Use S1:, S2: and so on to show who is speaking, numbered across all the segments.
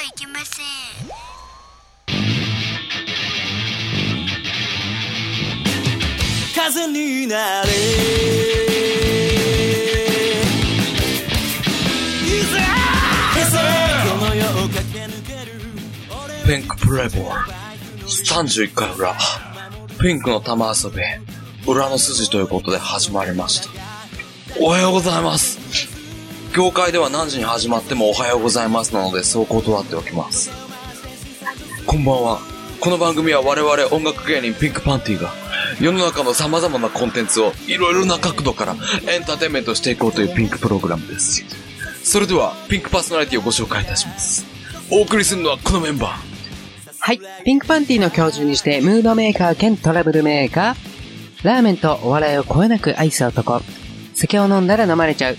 S1: ゃいけません
S2: 風になれ
S3: ピンクプレイボール。31回裏。ピンクの玉遊び。裏の筋ということで始まりました。おはようございます。業界では何時に始まってもおはようございますなのでそう断っておきます。こんばんは。この番組は我々音楽芸人ピンクパンティが世の中の様々なコンテンツをいろいろな角度からエンターテインメントしていこうというピンクプログラムです。それではピンクパーソナリティをご紹介いたします。お送りするのはこのメンバー。
S4: はい。ピンクパンティの教授にして、ムードメーカー兼トラブルメーカー。ラーメンとお笑いをこえなく愛す男。酒を飲んだら飲まれちゃう。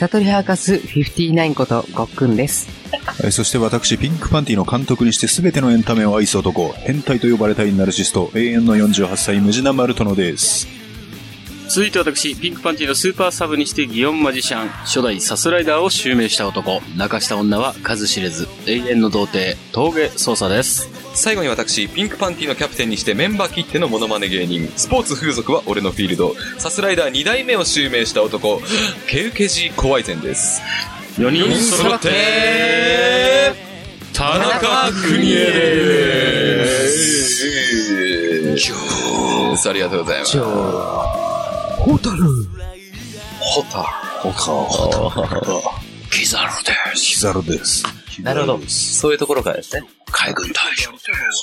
S4: 悟りハーカス59ことごっくんです。
S5: そして私、ピンクパンティの監督にして全てのエンタメを愛す男、変態と呼ばれたいナルシスト、永遠の48歳、ムジナマルトノです。
S6: 続いて私、ピンクパンティのスーパーサブにしてギオンマジシャン、初代サスライダーを襲名した男、泣かした女は数知れず、永遠の童貞、峠捜査です。
S3: 最後に私、ピンクパンティのキャプテンにしてメンバー切ってのモノマネ芸人、スポーツ風俗は俺のフィールド、サスライダー2代目を襲名した男、ケウケジコワイゼンです。
S6: 4人揃って、田中邦衛です。
S3: ありがとうございます。
S5: ホタル
S3: ホタ
S5: ホタル
S6: キザルです。
S5: キザルです。
S3: なるほど。そういうところからですね。
S6: 海軍大将。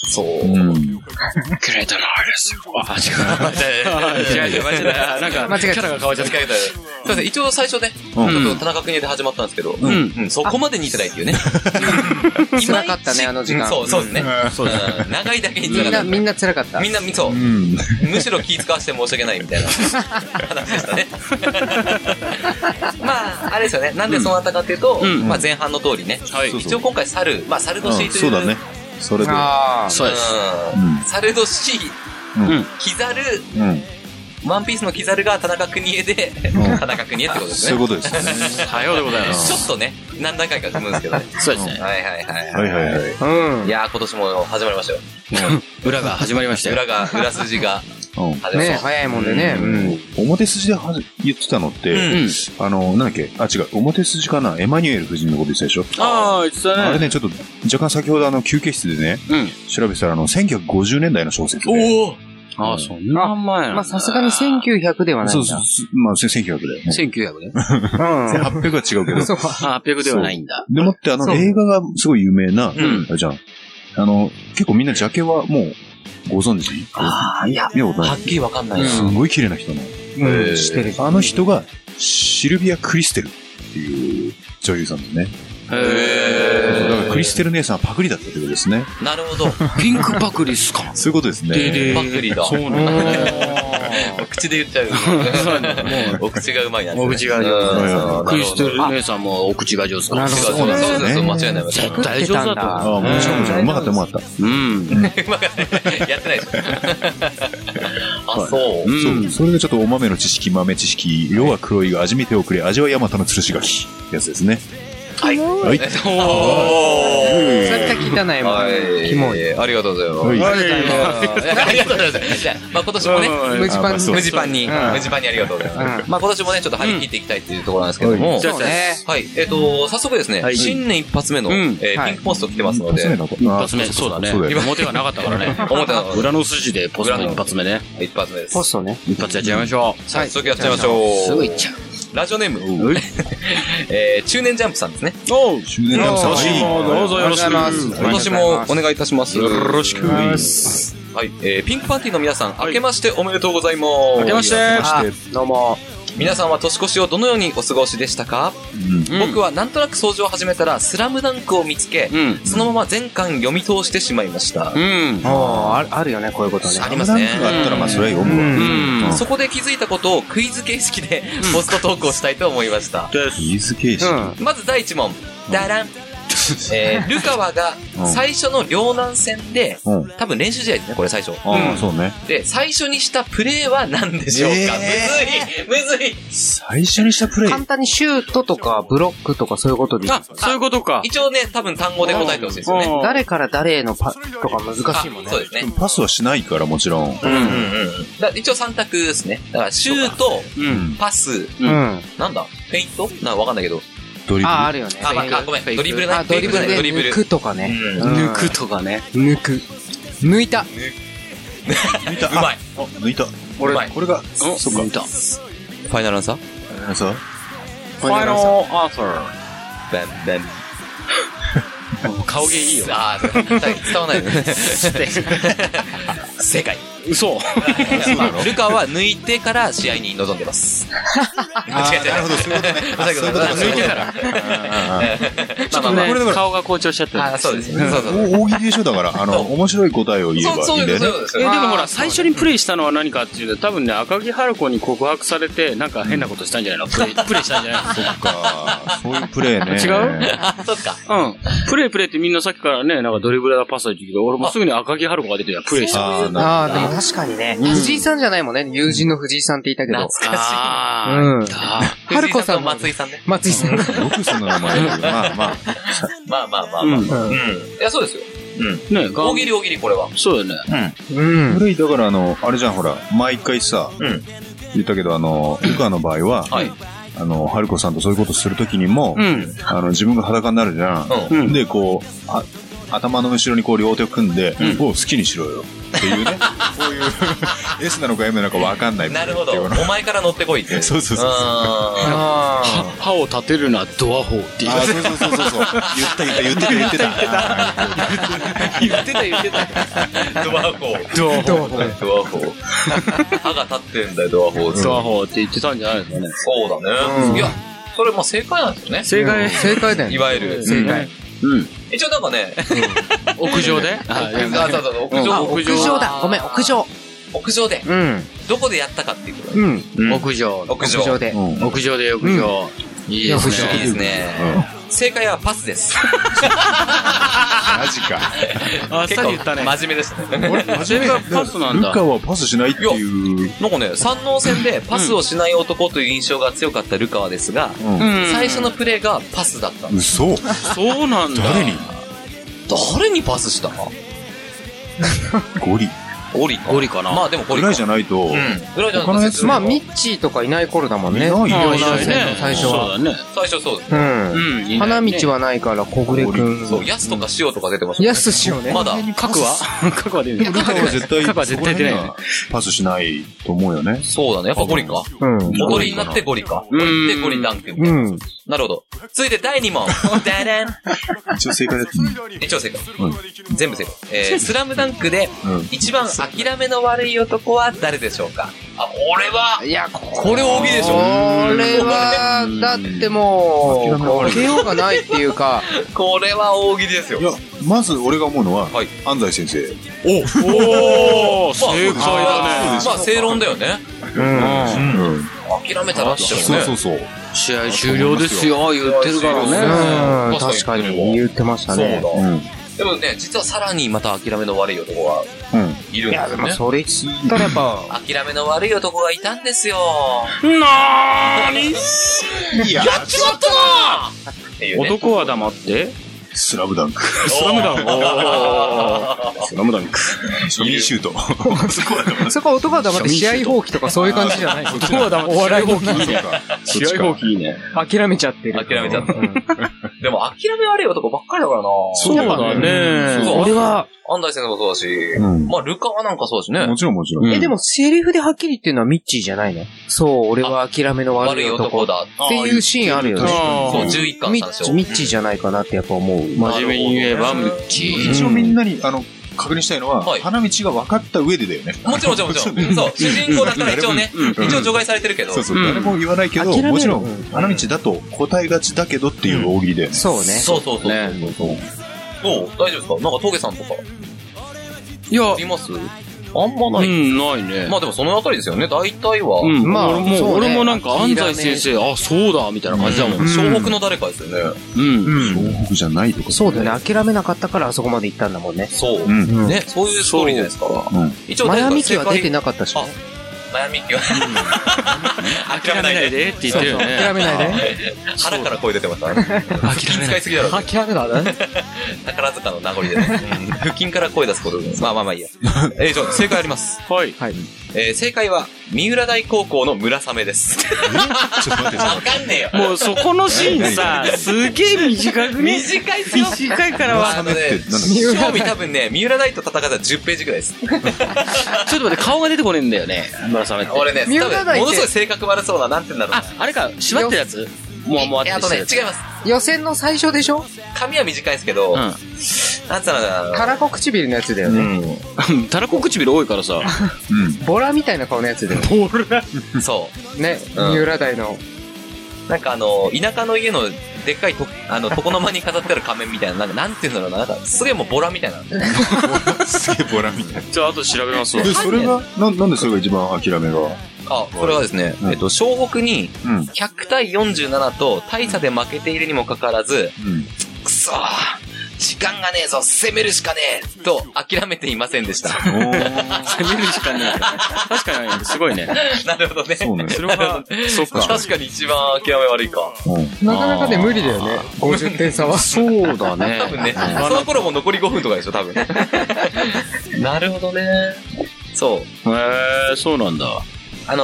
S3: そう。
S5: うん。
S6: キレてないですよ。あ、違う。違う違う、間違えた。なんか、
S4: 間違えた
S6: キャラが変わっちゃった。
S3: すいません、一応最初ね、
S5: うん
S3: ちょっと田中邦衛で始まったんですけど、うん
S6: ん
S3: うんそこまで似てないっていうね。
S4: 辛かったねあの時間
S3: うんそう、そうですね。
S6: そうです
S3: うん長いだけに
S4: みんな、
S3: 辛かった。
S4: みんな辛かった。
S3: みんな、そう
S5: う。ん。
S3: むしろ気使わせて申し訳ないみたいな話でしたね。まあ、あれですよね。なんでそうなったかっていうと、
S6: うん
S3: まあ前半の通りね。一応今回猿、まあ猿年という。
S5: それで。
S4: ああ。
S6: そうです。
S3: うん
S5: うん
S3: 猿年、
S5: うん
S3: キザル、
S5: うん。
S3: ワンピースのキザルが田中邦衛で、
S5: ん
S3: 田中邦衛ってことですね。
S5: そういうことですね。
S6: さようでございます。
S3: ちょっとね、何段階か踏むんですけどね。
S6: そうですね。
S3: はいはいはい。
S5: はいはいはい。
S4: うん。
S3: いやー、今年も始まりましたよ。
S6: 裏が始まりましたよ。
S3: 裏が、裏筋が
S5: うん。
S4: ね早いもんでね。うん。
S5: 表筋で言ってたのって、
S3: うん
S5: あの、なんだっけ？あ、違う。表筋かな？エマニュエル夫人のこと言ってたでしょ？
S6: ああ、言ってたね。
S5: あれね、ちょっと、若干先ほどあの、休憩室でね、
S6: うん。
S5: 調べてたら、あの、1950年代の小説で。
S3: おお
S6: ああ、そんな前
S4: まあ、さすがに1900ではないんだ。
S5: そうそう、すまあ、1900だよね。
S6: 1900ね。
S4: うん。
S5: 1800は違うけど。
S4: そう。
S6: あ、800ではないんだ。
S5: でもって、あの、映画がすごい有名な、
S3: ん
S5: あれじゃん。あの、結構みんなジャケはもう、ご存知？
S3: ああ、いや、
S5: 見たことない
S3: はっきりわかんないな。
S5: すごい綺麗な人なの。
S4: うん、してる。
S5: あの人が、シルビア・クリステルっていう女優さんですね。
S3: へ
S5: だからクリステル姉さんはパクリだったってことですね。
S3: なるほど。
S6: ピンクパクリっすか？
S5: そういうことですね。
S3: パクリだ。
S6: そうなんだ。
S3: お口で言っちゃう。お口がうまいな。
S6: お口が上
S3: うん
S6: 手。クリステル姉さんもお口が上手
S4: なるほど
S3: そう間違いない。
S6: 絶対上手だと
S5: ああ、
S6: 思う。
S5: もちろんもちろん。うまかったうまかった。
S6: うん。
S3: うまかったやってないでしょ。あ、そう。
S6: うん
S5: そう。それでちょっとお豆の知識、豆知識、色は黒いが味見ておくれ、味はヤマタの吊るし柿。やつですね。
S3: はい。
S5: はい。
S3: お
S4: 絶対汚いもん。
S3: はい。
S4: キモい。
S3: ありがとうございます。
S5: はい
S3: ありがとうございます。じゃあ、まあ今年もね、
S4: ムジパン
S5: あそう
S3: 無地パンに、
S4: うん
S3: 無地パンにありがとうございます。
S4: う
S3: まあ今年もね、ちょっと張り切っていきたいっていうところなんですけども、
S6: じゃあ
S4: そうね。
S3: はい。えっと、早速ですね
S6: は、い
S3: 新年一発目の、ピンクポスト来てますので、
S5: 一
S6: 一発目、そうだね。
S5: そうだよ。
S6: 表がなかったからね。
S3: 表の
S6: 裏の筋でポスト一発目ね。
S3: 一発目です
S4: ポ。ストね。
S6: 一発やっちゃいましょ
S3: 早速やっちゃいましょう。
S6: すぐ行っちゃう。
S3: ラジオネーム、えー中年ジャンプさんですね。
S6: う。おう
S5: 周年なんさ
S6: はいどうぞよろしく。
S3: 今年もお願いいたします。
S6: よろしく。
S3: はい。えーピンクパンティの皆さん、明けましておめでとうございます。
S6: 明けまして
S4: あ、どうも。
S3: 皆さんは年越しをどのようにお過ごしでしたか、
S6: うん
S3: 僕はなんとなく掃除を始めたら、スラムダンクを見つけ、
S6: うん。
S3: そのまま全巻読み通してしまいました。
S6: うん。
S4: ああ、あるよね、こういうことね。
S3: ありますね
S5: ランクがあったら、まあ、それは読むわ。
S6: うん。
S3: そこで気づいたことをクイズ形式でポスト投稿したいと思いました。
S6: です。
S5: イーズ形式。
S4: うん。
S3: まず第1問。ダラン。えー、ルカワが
S5: うん
S3: 最初の両南戦で、
S5: うん。
S3: 多分練習試合ですね、これ最初。
S5: ああ、そうね。
S3: で、最初にしたプレーは何でしょうか、
S5: え
S3: むずいむずい
S5: 最初にしたプレイ。
S4: 簡単にシュートとかブロックとかそういうことでい
S6: そういうことか。
S3: 一応ね、多分単語で答えてほしいですよね。
S6: うん
S4: 誰から誰へのパとか難しいもんね
S3: あ。そうですね。
S5: パスはしないから、もちろん。
S3: うんうんうん。だ一応3択ですね。だから、シュート、
S6: うん。
S3: パス、
S4: うん。
S3: なんだ？フェイント？なんかわかんないけど。
S5: ドリブル。
S4: あ、あるよね。
S3: あ、まあ、あごめん。ドリブルな。
S4: あ、ドリブルで
S3: ドリブル
S4: 抜。くとかね。
S3: うん
S6: 抜くとかね。
S4: 抜く。抜いた。
S5: 抜いた。
S3: うまい。
S5: あ、抜いた。
S3: うまい。
S5: これが、
S6: お
S5: そっか。
S6: 抜いた。
S3: ファイナルアンサー？
S5: さ
S6: ファイナルアンサ
S3: バンバン。
S6: ー。顔芸いいよ。
S3: あー、伝わらないね。正解。
S6: 嘘。
S3: ルカは抜いてから試合に臨んでます。
S5: あーなるほど、そういうことね。
S3: そういうこと
S6: 抜いてから。
S3: まあまあまあ
S5: これだから
S6: 顔が紅潮しちゃってる。
S3: あー、そうですね。
S5: 大喜利でしょだから、あの、面白い答えを言えば
S3: そう、
S5: いいんだよね。
S3: です
S6: え、でもほら、最初にプレイしたのは何かっていうと、多分ね、赤木春子に告白されて、なんか変なことしたんじゃないの？プレイ、プレイしたんじゃない
S5: そっか、そういうプレーね。
S6: 違う？
S3: あ、そっか。
S6: のうん。プレイプレイってみんなさっきからね、なんかドリブルだパスだって言うけど、俺もすぐに赤木春子が出てプレイした。
S5: あーな
S4: ああ、でも確かにね。藤井さんじゃないもんね。友人の藤井さんって言ったけど
S3: 懐。かしい。
S6: あ
S4: うん
S6: ー、いた。
S4: 春子さんも
S3: 松井さんね。
S4: 松井さん。
S5: よくそんな名前まあまあ。
S3: まあまあまあまあ。
S6: うん。
S3: うん。いや、そうですよ。うん。
S6: ね、が
S3: 大喜利大喜利、これは。
S6: そうだよね。
S4: うん
S5: プ。レイだから、あの、あれじゃん、ほら、毎回さ、
S3: うん
S5: 言ったけど、あの、ルカの場合は、
S3: はい。
S5: あの、春子さんとそういうことするときにも、
S6: うん。
S5: あの、自分が裸になるじゃん。
S3: うん。
S6: うん。
S5: で、こう、あ頭の後ろにこう両手を組んで、
S6: うん
S5: おう好きにしろよ。っていうね。こういう、S なのか M なのか分かんない。
S3: なるほど。
S5: っていうの
S3: お前から乗ってこいって。
S5: そうそうそうそう
S3: あ
S4: あ
S6: 歯を立てるな、ドアホーっていう
S5: あ、。そうそうそうそうそう。言った言った言ってた言ってた。
S3: 言ってた言ってた。ドアホー。
S6: ドアホー。
S3: ドアホー。歯が立ってんだよ、ドアホー。
S6: ドアホーって言ってたんじゃないですかね。
S3: そうだね。いや、それまあ正解なんですよね。
S6: 正解
S4: あ。。正解だよね。
S3: いわゆる。
S4: 正解。
S6: うん。
S3: 一応なんかね、
S6: 屋上で？
S3: 屋
S6: うん
S3: 上、
S4: あ、屋上だ。ごめん、屋上。
S3: 屋上で、
S4: うん。
S3: どこでやったかっていうこと
S4: うん。
S3: うん
S6: 屋上。
S3: 屋上。
S4: 屋上で。
S5: うん
S6: 屋上で屋上。いいですね。
S3: 正解はパスです。
S5: マジか。
S6: あっさり言ったね。
S3: 真面目でしたね。
S6: 正解パスなんだ
S5: ルカ。はパスしないっていう。
S3: なんかね、三能戦でパスをしない男という印象が強かったルカワですが、
S5: うん
S6: うん
S3: 最初のプレーがパスだった。
S5: 嘘
S6: そうなんだ。
S5: 誰に？
S3: 誰にパスした？
S5: ゴリ。
S3: ゴリか。
S6: ゴリかな
S3: まあでもゴリか。
S5: ぐらいじゃないと、
S3: うん。ぐらいじゃ
S5: 他のやつ
S4: まあ、ミッチーとかいない頃だもんね。
S5: いないよ
S6: あ
S4: 両
S6: いないね
S4: 最初は。
S6: そうだね。
S3: 最初そうです。
S4: うん。
S6: うん。いないね
S4: 花道はないから、小暮くん。
S3: そう、ヤスとかシオとか出てましたね。
S4: やすしをね。
S3: まだ。
S6: 核は？核は出る
S5: でもルカは絶対、
S6: 核は絶対出ない。
S5: パスしないと思うよね。
S3: そうだね。やっぱゴリか。
S4: うん。
S3: 踊りになってゴリか。
S6: うん
S3: で、ゴリダンク。
S4: うん。
S3: なるほど。続いて第2問。ダダン
S5: 一応正解だったね。
S3: 一応正解。
S5: うん
S3: 全部正解。えー、スラムダンクで
S5: うん
S3: 一番諦めの悪い男は誰でしょうか？あ、俺はい
S4: や、こ
S3: これ大喜利でしょ
S4: これは、だってもう、
S5: 諦めの悪い
S4: かけようがないっていうか、
S3: これは大喜利ですよ
S5: い。や、まず俺が思うのは、
S3: はい
S5: 安西先生。
S6: おー、正解だね。
S3: まあ、正論だよね。
S4: うん。
S5: うん。
S3: 諦めたらっしゃるね。
S5: そうそうそう。
S6: 試合終了ですよ、言ってるからね。
S4: うん、確かに言ってましたね。
S3: そうだ。
S5: うん。
S3: でもね、実はさらにまた諦めの悪い男が
S5: うん。
S3: いるん
S4: いや、でも
S3: ですよね。
S4: それ言ったらやっぱ、
S3: 諦めの悪い男がいたんですよ。
S6: なーに
S5: いや、
S3: やっちまったなね。
S6: 男は黙って、
S5: スラムダンク。
S6: スラムダンク。スラムダンク。
S5: シミシュート。そこは
S4: は男は黙って試合放棄とかそういう感じじゃない
S6: 男は黙って、
S4: お笑い放棄。
S6: いいね。試合放棄いいね。
S4: 諦めちゃってる。
S3: 諦めちゃった
S4: うん
S3: でも諦め悪い男ばっかりだからな
S6: そうだね。
S4: 俺は、
S3: 安西先生もそうだし、
S5: うん
S3: まあ、ルカワなんかそうだしね
S5: も。ちろんもちろん。
S4: え、でもセリフではっきり言ってるのはミッチーじゃないの？そう、俺は諦めの悪
S3: 悪い
S4: い男
S3: だ。
S4: ていうシーンあるよね。
S6: あ
S3: そう、
S6: ー
S3: 11巻
S4: ミッチーじゃないかなってやっぱ思う。
S6: 真面目に言えば、
S5: 一応みんなに、あの、確認したいのは、
S3: はい。
S5: 花道が分かった上でだよね。
S3: もちろんもちろん。もちろん。そう、主人公だから一応ね、
S6: うん。
S3: 一応除外されてるけど。
S5: そうそう、
S6: うん。
S5: 誰も言わないけど、
S4: 諦める。
S5: もちろん
S4: うん、
S5: 花道だと答えがちだけどっていう大喜利だよね。
S4: そうね。
S3: そうそうそう。
S6: ね。
S3: そう、大丈夫ですか？なんか、峠さんとか、
S6: いや。
S3: い、ます？あんまない。
S6: うん、ないね。
S3: まあでもそのあたりですよね。大体は。
S6: うん、
S4: まあ
S6: 俺も、
S4: そうね
S6: 俺もなんか安西先生、あ、そうだ、みたいな感じだもん。
S3: うん湘北の誰かですよね。
S6: うん。
S4: うん。
S5: 東北じゃないとか。
S4: そうだよね。諦めなかったからあそこまで行ったんだもんね。
S3: そう。
S5: うん。
S3: ね、そういうストーリーじゃないですか。
S5: うん。
S3: 一応
S4: マヤミキは出て
S3: な
S4: なかったしね。
S3: マヤミキは。
S6: 諦めないで。って言ってるよね。
S4: 諦めないで。
S3: 腹から声出てました。気使いすぎだろ。
S4: 諦めない。で。
S3: 宝塚の名残でね。腹筋から声出すことで。まあまあまあい。い。や。えー、じゃあ正解あります。
S6: はい。
S4: はい。
S3: えー、正解は、三浦大高校の村雨です。わかんねえよ。
S6: もうそこのシーンさ、すげえ短くね？
S3: 短いっすよ。
S6: 短いからは。
S3: あのね、
S5: 村雨って
S3: 正味多分ね、三浦大と戦ったら10ページぐらいです。
S6: ちょっと待って、顔が出てこねえんだよね。村雨って。
S3: 俺ね、多分ものすごい性格悪そうな、なんて言うんだろうな
S6: あ、あれか、縛ってるやつ？もう、もう
S3: えあとね、違い
S6: す。
S3: ます。
S4: 予選の最初でしょ？
S3: 髪は短いですけど、
S6: う
S3: なんつうのかな。
S4: たらこ唇のやつだよね。
S3: う
S6: ん。たらこ唇多いからさ。
S5: うん。
S4: ボラみたいな顔のやつだよね。
S3: ん。そう。
S4: ね。
S3: うん
S4: 三浦大の。
S3: なんかあの、田舎の家のでっかいと、あの、床の間に飾ってある仮面みたいな、なんか、なんて言うんだろうな、なんか、すげえもうボラみたいな。
S5: すげえボラみたい
S6: じゃあ、後調べますわ
S5: な。。で、それが、な、なんでそれが一番諦めが？
S3: あ、これはですね、
S5: うん
S3: えっと、湘北に
S5: うん。
S3: 100対47と大差で負けているにもかかわらず、
S5: うん。
S3: くそー時間がねえぞ攻めるしかねえと諦めていませんでした。
S6: 攻めるしかねえ。確かに、すごいね。
S3: なるほどね。
S5: そうね。
S6: それは、そっか。
S3: 確かに一番諦め悪いか。
S5: うん。
S4: なかなかね、無理だよね。50点差は。
S6: そうだね。
S3: 多分ね、その頃も残り5分とかでしょ、多分。なるほどね。そう。
S6: へえ、そうなんだ。
S3: あの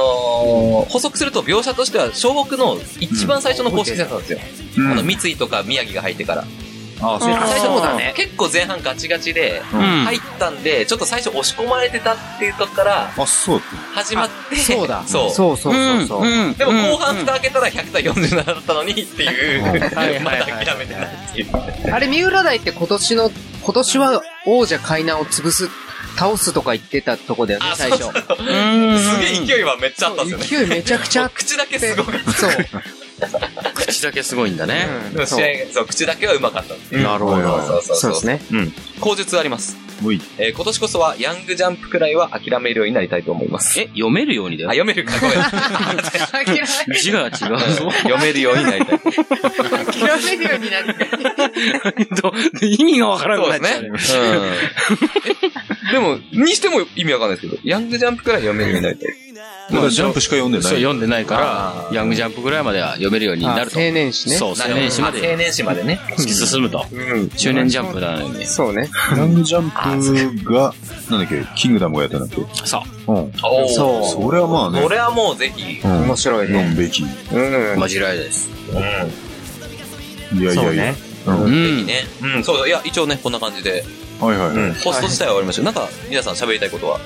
S3: ー、補足すると描写としては、湘北の一番最初の公式戦なんですよ。
S5: うん
S3: あの、三井とか宮城が入ってから。
S5: あ、そう
S6: あ
S3: 最初
S4: そうだね
S3: 結構前半ガチガチで、
S6: うん。
S3: 入ったんで、ちょっと最初押し込まれてたっていうとこから
S5: あ、そう。
S3: 始まって、
S4: そうだ。
S3: そう。
S4: そうそうそうそう。
S6: ん
S3: でも後半蓋開けたら100対47だったのにっていう、ま
S6: はいはい
S3: だ諦めてないっていう。
S4: あれ、三浦大って今年の、今年は王者海南を潰す、倒すとか言ってたとこだよね、
S3: あ
S4: 最初。
S3: すげえ勢いはめっちゃあったんですよね。
S4: 勢いめちゃくちゃあって。
S3: 口だけすごかった。
S4: そう。
S6: 口だけすごいんだね。
S3: でも試合、そう、口だけは上手かったっていう。
S6: なるほど
S3: そうそう
S4: そうですね。
S3: うん。口述あります。えー今年こそはヤングジャンプくらいは諦めるようになりたいと思います。
S6: え、読めるようにだ
S3: あ、
S6: よ。
S3: 読めるか、ごめん。
S6: 字が違うぞ。
S3: 読めるようになりたい。
S4: 諦めるようになり
S6: ど意味がわからなく
S3: そうです
S6: ね。。
S3: ねうん。えでも、にしても意味わかんないですけど、ヤングジャンプくらい読めるようになりたい。
S5: だからジャンプしか読んで
S6: そう、
S5: ない。
S6: 読んでないか
S3: あ
S6: ら、
S3: ー
S6: ヤングジャンプぐらいまでは読めるようになると。
S4: 青年誌ね。
S6: そう、青年誌まで
S3: 青年誌までね。
S6: 突き進むと。
S3: うん。
S6: 中年ジャンプなのにね。
S4: そうね。
S5: ヤングジャンプが、なんだっけ、キングダムをやったんだっけ？
S6: さ
S5: うん。
S3: おー
S4: そ
S5: それはまあね。
S3: それはもうぜひ。
S5: うん。
S4: 面白いね。
S5: 読むべき。い
S4: うん。
S6: マジライです。
S3: うん。
S5: やいやいや。うん。
S6: うん。
S3: ね。うん、そう、いや、一応ね、こんな感じで、
S5: はいはいはい。
S3: ホスト自体は終わりました。なんか、皆さん喋りたいことは？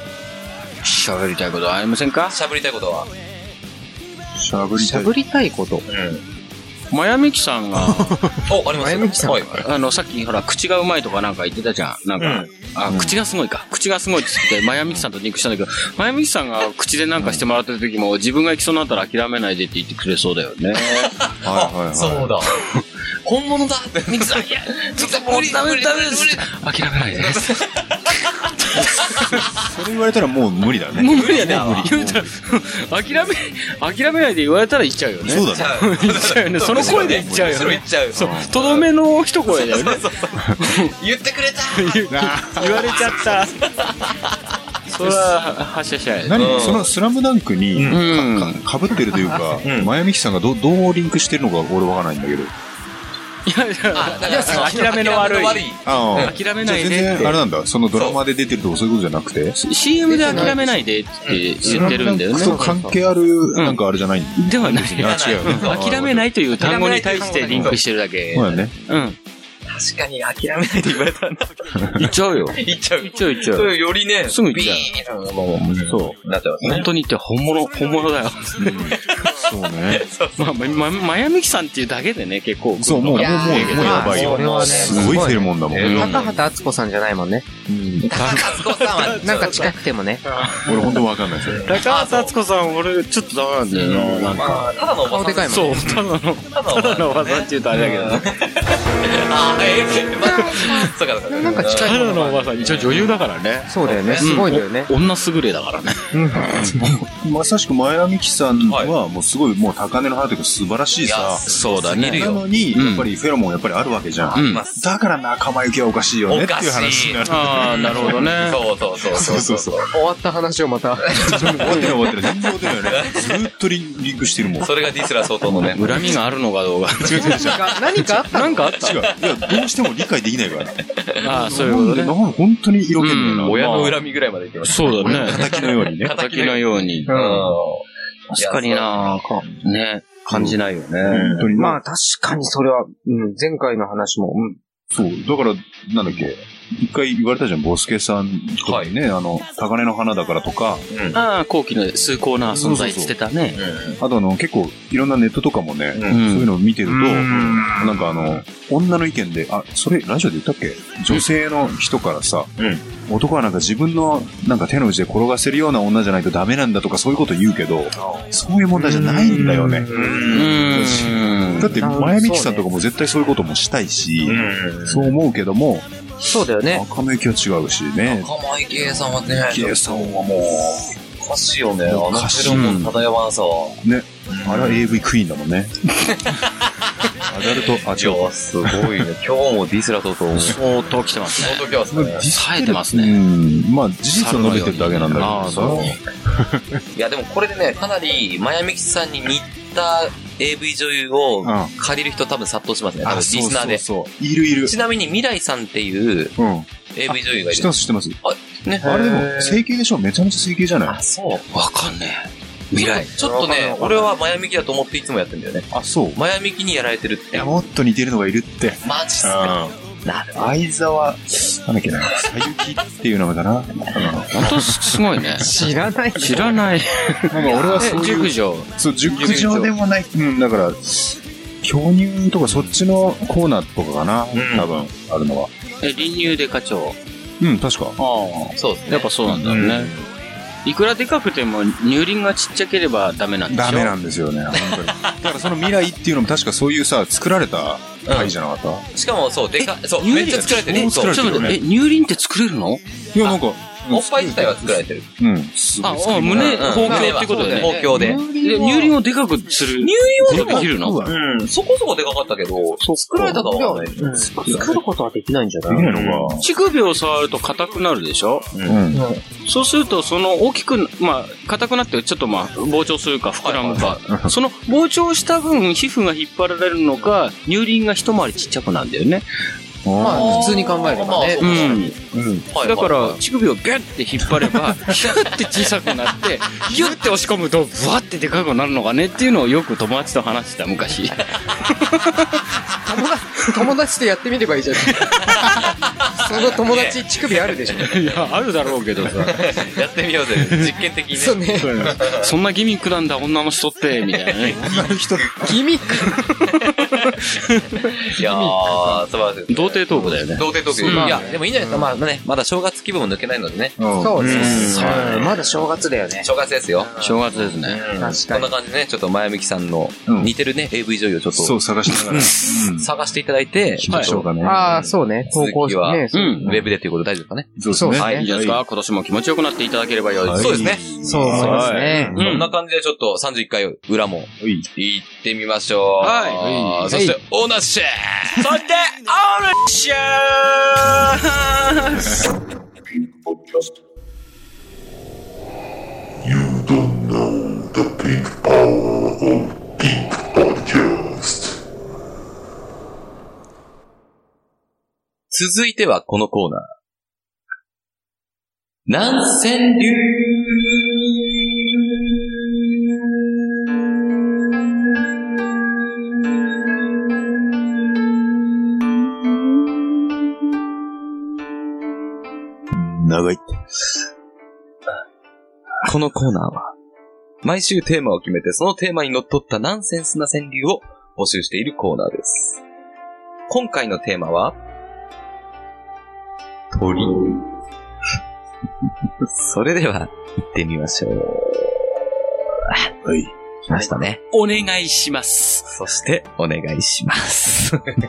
S6: 喋りたいことはありませんか？
S3: 喋りたいことは？
S5: しゃぶりたい。
S4: しゃぶりたいこと？
S3: うん。
S6: マヤミキさんが、
S3: お、あります
S4: 前向きさん
S3: はい。
S6: あの、さっきほら、口がうまいとかなんか言ってたじゃん。なんか、
S3: うん
S6: あ、口がすごいか。口がすごいって言って、マヤミキさんとリンクしたんだけど、マヤミキさんが口でなんかしてもらってる時も、自分が行きそうになったら諦めないでって言ってくれそうだよね。
S5: はいはいはい。
S3: そうだ。本物だって。ミキさん、いや、ちょっと無理、
S6: ダメ
S3: 無理、
S6: ダメです
S3: 無理。
S6: 諦めないで。
S5: それ言われたらもう無理だね。
S6: 無理やね。
S3: 無理
S6: 言うたら諦め、諦めないで言われたら言っちゃうよね。
S5: そうだね。
S6: 言っちゃうよね。その声で言っちゃうよね
S3: むしろ言っ。ちゃう。そう。
S6: とどめの一声だよね。
S3: 言ってくれた
S6: 言われちゃった。それは、発射しちゃえ。
S5: 何？
S3: うん
S5: そのスラムダンクに
S6: うん。
S5: かぶってるというか
S3: うん、
S5: マヤミキさんがどどうリンクしてるのか俺わからないんだけど。
S6: いやいや、
S3: から、
S6: 諦めの悪い。
S5: ああ。
S6: 諦めないでっ
S5: あれなんだ。そのドラマで出てるとかそういうことじゃなくて
S6: ？CM で諦めないでって言ってるんだよね。
S5: と関係あるなんかあれじゃない。
S6: ではない。
S5: あ、違う。
S6: 諦めないという単語に対してリンクしてるだけ。
S5: そうだね。
S6: うん。
S3: 確かに諦めないで言われたんだ。
S6: 言っちゃうよ。
S3: 言っちゃう。
S6: 言っちゃう言っちゃ。
S3: そうれよりね、
S6: すぐ言っちゃう
S3: そう。なっちゃいますね。
S6: 本当に言って本物、本物だよ。
S5: そうね。
S6: まあ、ま、ま、マヤミキさんっていうだけでね、結構。
S5: そう、もう、もう、もう、
S4: いやー
S5: もうやばいよ。
S4: ね
S5: すごいフェルモンだもん。
S6: うん
S4: 高畑敦子さんじゃないもんね。
S3: 高子さんは、
S4: なんか近くてもね。
S5: 俺本当わかんないですよ。
S6: 高畑敦子さん、俺、ちょっとダメなんだよな。なんか。
S3: まあ、ただのおばさん
S4: 顔でかいもんね。
S6: そう、ただの、ただの技って言うとあれだけどね。
S3: そうかそうか。
S4: なんか近い
S6: ただのおばさん、一応女優だからね。
S4: そうだよね。すごいんだよね。
S6: 女優れだからね。
S5: まさしく前山美樹さんは、もうすごい、もう高根の花というか素晴らしいさ。
S6: そうだね。
S5: なのに、
S6: うん
S5: やっぱりフェロモンやっぱりあるわけじゃん。
S6: うん。
S5: だから仲間由紀はおかしいよねっていう話になる。
S6: ああ、なるほどね。
S3: そうそうそう
S5: そうそうそう。
S4: 終わった話をまた。
S5: 終わってない終わってない。全然終わってないよね。ずーっとリリンクしてるもん。
S3: それがディスラ相当のね。
S6: 恨みがあるのかどうか。
S5: 違う違う違う。
S4: 何かあった
S6: なんかあった
S5: 違う。いや、どうしても理解できないから。
S6: ああ、そういうことね。
S5: なんか本当に色気ねえな。
S6: うん
S3: 親の恨みぐらいまで言ってました。
S6: そうだね。
S5: 敵のようにね。
S6: 敵のように。
S3: うん。
S6: 確かになかね、感じないよね。
S5: 本当に。
S4: まあ確かにそれは、うん、前回の話も、うん。
S5: そう。だから、なんだっけ。一回言われたじゃん、ボスケさんとかにね、あの、高根の花だからとか、
S6: ああ、後期の崇高な存在ってたね。
S5: あとあの、結構いろんなネットとかもね、
S3: うん。
S5: そういうのを見てると、
S4: うん。
S5: なんかあの、女の意見で、あ、それラジオで言ったっけ？女性の人からさ、
S3: うん。
S5: 男はなんか自分のなんか手の内で転がせるような女じゃないとダメなんだとかそういうこと言うけど、そういう問題じゃないんだよね。
S6: うーん。
S5: だって、前美樹さんとかも絶対そういうこともしたいし、そう思うけども、
S4: そうだよね。
S5: 赤目行は違うしね。
S3: かまいけいさんはね、
S5: キエさんはも
S3: おかしいよね。あの
S5: おかしい
S3: フェロモン漂わなさ。
S5: う、ね、あれは AV クイーンだもんね。アダルト、あ、
S3: い
S5: 違う。
S3: や、すごいね。今日もディスラとと思う。
S6: 相当来てますね。
S3: その時はですね。
S6: 冴えてます
S5: う
S6: ね。
S5: ん。まあ、事実を述べてるだけなんだけ
S6: ああ、
S5: ど
S6: そう
S5: さ。
S3: いや、でもこれでね、かなり、マヤミキさんに似た AV 女優を
S5: うん
S3: 借りる人多分殺到しますね。多分
S5: あ、
S3: リ
S5: そう
S3: スナーで。
S5: そうそう。いるいる。
S3: ちなみに未来さんっていう
S5: うん。
S3: AV 女優がいる
S5: 知って。ます、知ってます。
S3: ね。
S5: あれでも、整形でしょ？めちゃめちゃ整形じゃない？
S3: あ、そう。
S6: わかんね
S3: 未来。ちょっとね、俺はマヤミキだと思っていつもやってんだよね。
S5: あ、そう。
S3: マヤミキにやられてるって
S5: いや、。もっと似てるのがいるって。
S3: マジっす
S5: う
S3: か。
S5: ん。
S3: なる
S5: 相沢、なんだっけな、さゆきっていう名前かな。
S6: 本当すごいね。
S4: 知らない。
S6: 知らない。
S5: まあまあ俺はそう
S6: え、
S5: いう
S6: 熟女。
S5: そう、熟女でもない。うん、だから、巨乳とかそっちのコーナーとかかな。多分、あるのは。
S6: え、臨乳で課長。
S5: うん、確か。
S6: あ
S3: そうです
S6: あ。やっぱそうなんだよね。いくらでかくても乳輪がちっちゃければダメなんでしょ？
S5: ダメなんですよね、本当に。だからその未来っていうのも確かそういうさ、作られた回じゃなかった、
S3: しかも、そう、でか、そう、
S6: 乳輪
S3: めっちゃ作られてる。
S6: え、ち
S3: そう
S6: ょっと待って、え、乳輪って作れるの？
S5: いや、なんか、
S3: おっぱい自体は作られてる。
S5: うん。
S6: あ、あ胸、
S3: うん
S6: 包協ってことだよね。
S3: 包協で。
S6: で乳輪をでかくする。乳輪はできるの？
S3: うん、そこそこでかかったけど、作られたかはわかんない。
S4: うん作ることはできないんじゃない？
S5: のか。
S6: 乳首を触ると硬くなるでしょ？
S5: うん。
S6: そうすると、その大きく、まあ、硬くなって、ちょっっとまあ、膨張するか膨らむか。その膨張した分、皮膚が引っ張られるのか、乳輪が一回りちっちゃくなるんだよね。
S4: まあ、普通に考えればね。
S3: まあ
S6: うん。
S3: はい
S6: だから
S3: は、
S6: 乳首をビュッて引っ張れば、ヒュッて小さくなって、ギュッて押し込むと、ブワッてでかくなるのかねっていうのをよく友達と話してた、昔。
S4: 友達、友達とやってみればいいじゃん。その友達、乳首あるでしょ。
S6: いや、あるだろうけどさ。
S3: いやってみようぜ。実験的にね。
S4: そうね。
S6: そんなギミックなんだ、女の人って、みたいなね。
S4: ギミック。
S3: いやー、素晴らしいね。
S6: 童貞トークだよね。
S3: 童貞トーク。
S6: うん
S3: いや、でもいいんじゃないですか。まあね、まだ正月気分も抜けないのでね。
S4: そうです
S6: うん
S4: うんまだ正月だよね。
S3: 正月ですよ。
S6: 正月ですね。
S3: うん
S4: 確かに
S3: こんな感じでね、ちょっと前みきさんの
S5: うん
S3: 似てるね、AV 女優をちょっと
S5: そう、探しながら。うん。
S3: 探していただいて、
S5: 行きましょうかね。
S4: ああ、そうね。投稿
S3: 続きは
S4: ね。
S6: うん
S3: ウェブでということで大丈夫かね？
S5: そうですね。
S4: そう
S6: はい、いいじゃないですか？今年も気持ちよくなっていただければよいです。
S3: そうですね。
S4: そう思いますね。
S6: うん
S3: な感じでちょっと31回裏も
S5: はい
S3: 行ってみましょう。
S6: はい
S3: そして、オーナーシェー
S6: そして、オールシャー
S7: You don't know the big power of Pink Podcast.
S3: 続いてはこのコーナー。南千流このコーナーは、毎週テーマを決めて、そのテーマにのっとったナンセンスな川柳を募集しているコーナーです。今回のテーマは、鳥。それでは、行ってみましょう。
S5: はい。
S3: 来ましたね。
S6: お願いします。
S3: そして、お願いします。
S6: お願い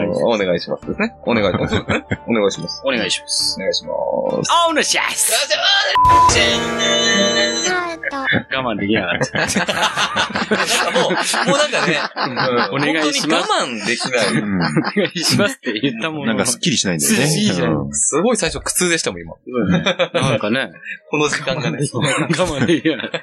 S6: します
S3: お願いします。お願いします。お願いします。
S6: お願いします。
S3: お願いします。
S6: お願いします。我慢できなかった。
S3: なんかもう、もうなんかね、
S6: お願いします。
S3: 我慢できない。
S5: うん。
S6: お願いします。って言ったもの
S5: なんかす。っきりしないんだよね。
S6: す。
S3: ごい最初苦痛でしたもん、今。
S6: なんかね、
S3: この時間がね。
S6: 我慢できなかった。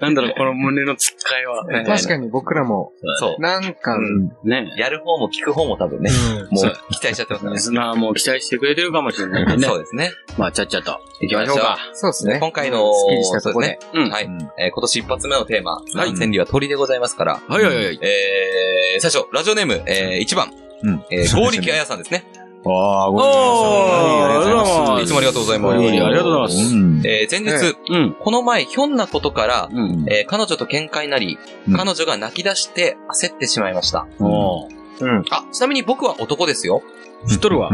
S6: なんだろう、この胸のつっかいは。
S4: 確かに僕らも、
S3: そう。
S4: なんか、
S3: うん
S6: ね。
S3: やる方も聞く方も多分ね、もう期待しちゃってますから
S6: リ
S3: ね。
S6: スナーも期待してくれてるかもしれないね
S3: そ。うですね。
S6: まあ、ちゃっちゃと。
S3: 行きましょうか。
S4: そうですね。
S3: 今回の、
S4: すっきりしたとこで
S3: そうですね。
S6: うん。
S3: はい。えー今年一発目のテーマ、千里は鳥でございますから、
S6: はいはいはい。
S3: えー、最初、ラジオネーム、えー、1番、
S5: うん。
S3: えー、ゴーリキあやさんですね。
S5: ああ、ごめんなさい。
S6: ありがとうございます
S3: いつもありがとうございます。
S6: ありがとうございます
S5: うん。
S3: えー、前日、
S6: うん。
S3: この前、ひょんなことから、
S6: うん。
S3: えー、彼女と喧嘩になり、
S5: うん
S3: 彼女が泣き出して焦ってしまいました。あ、ちなみに僕は男ですよ。
S6: 知っとるわ。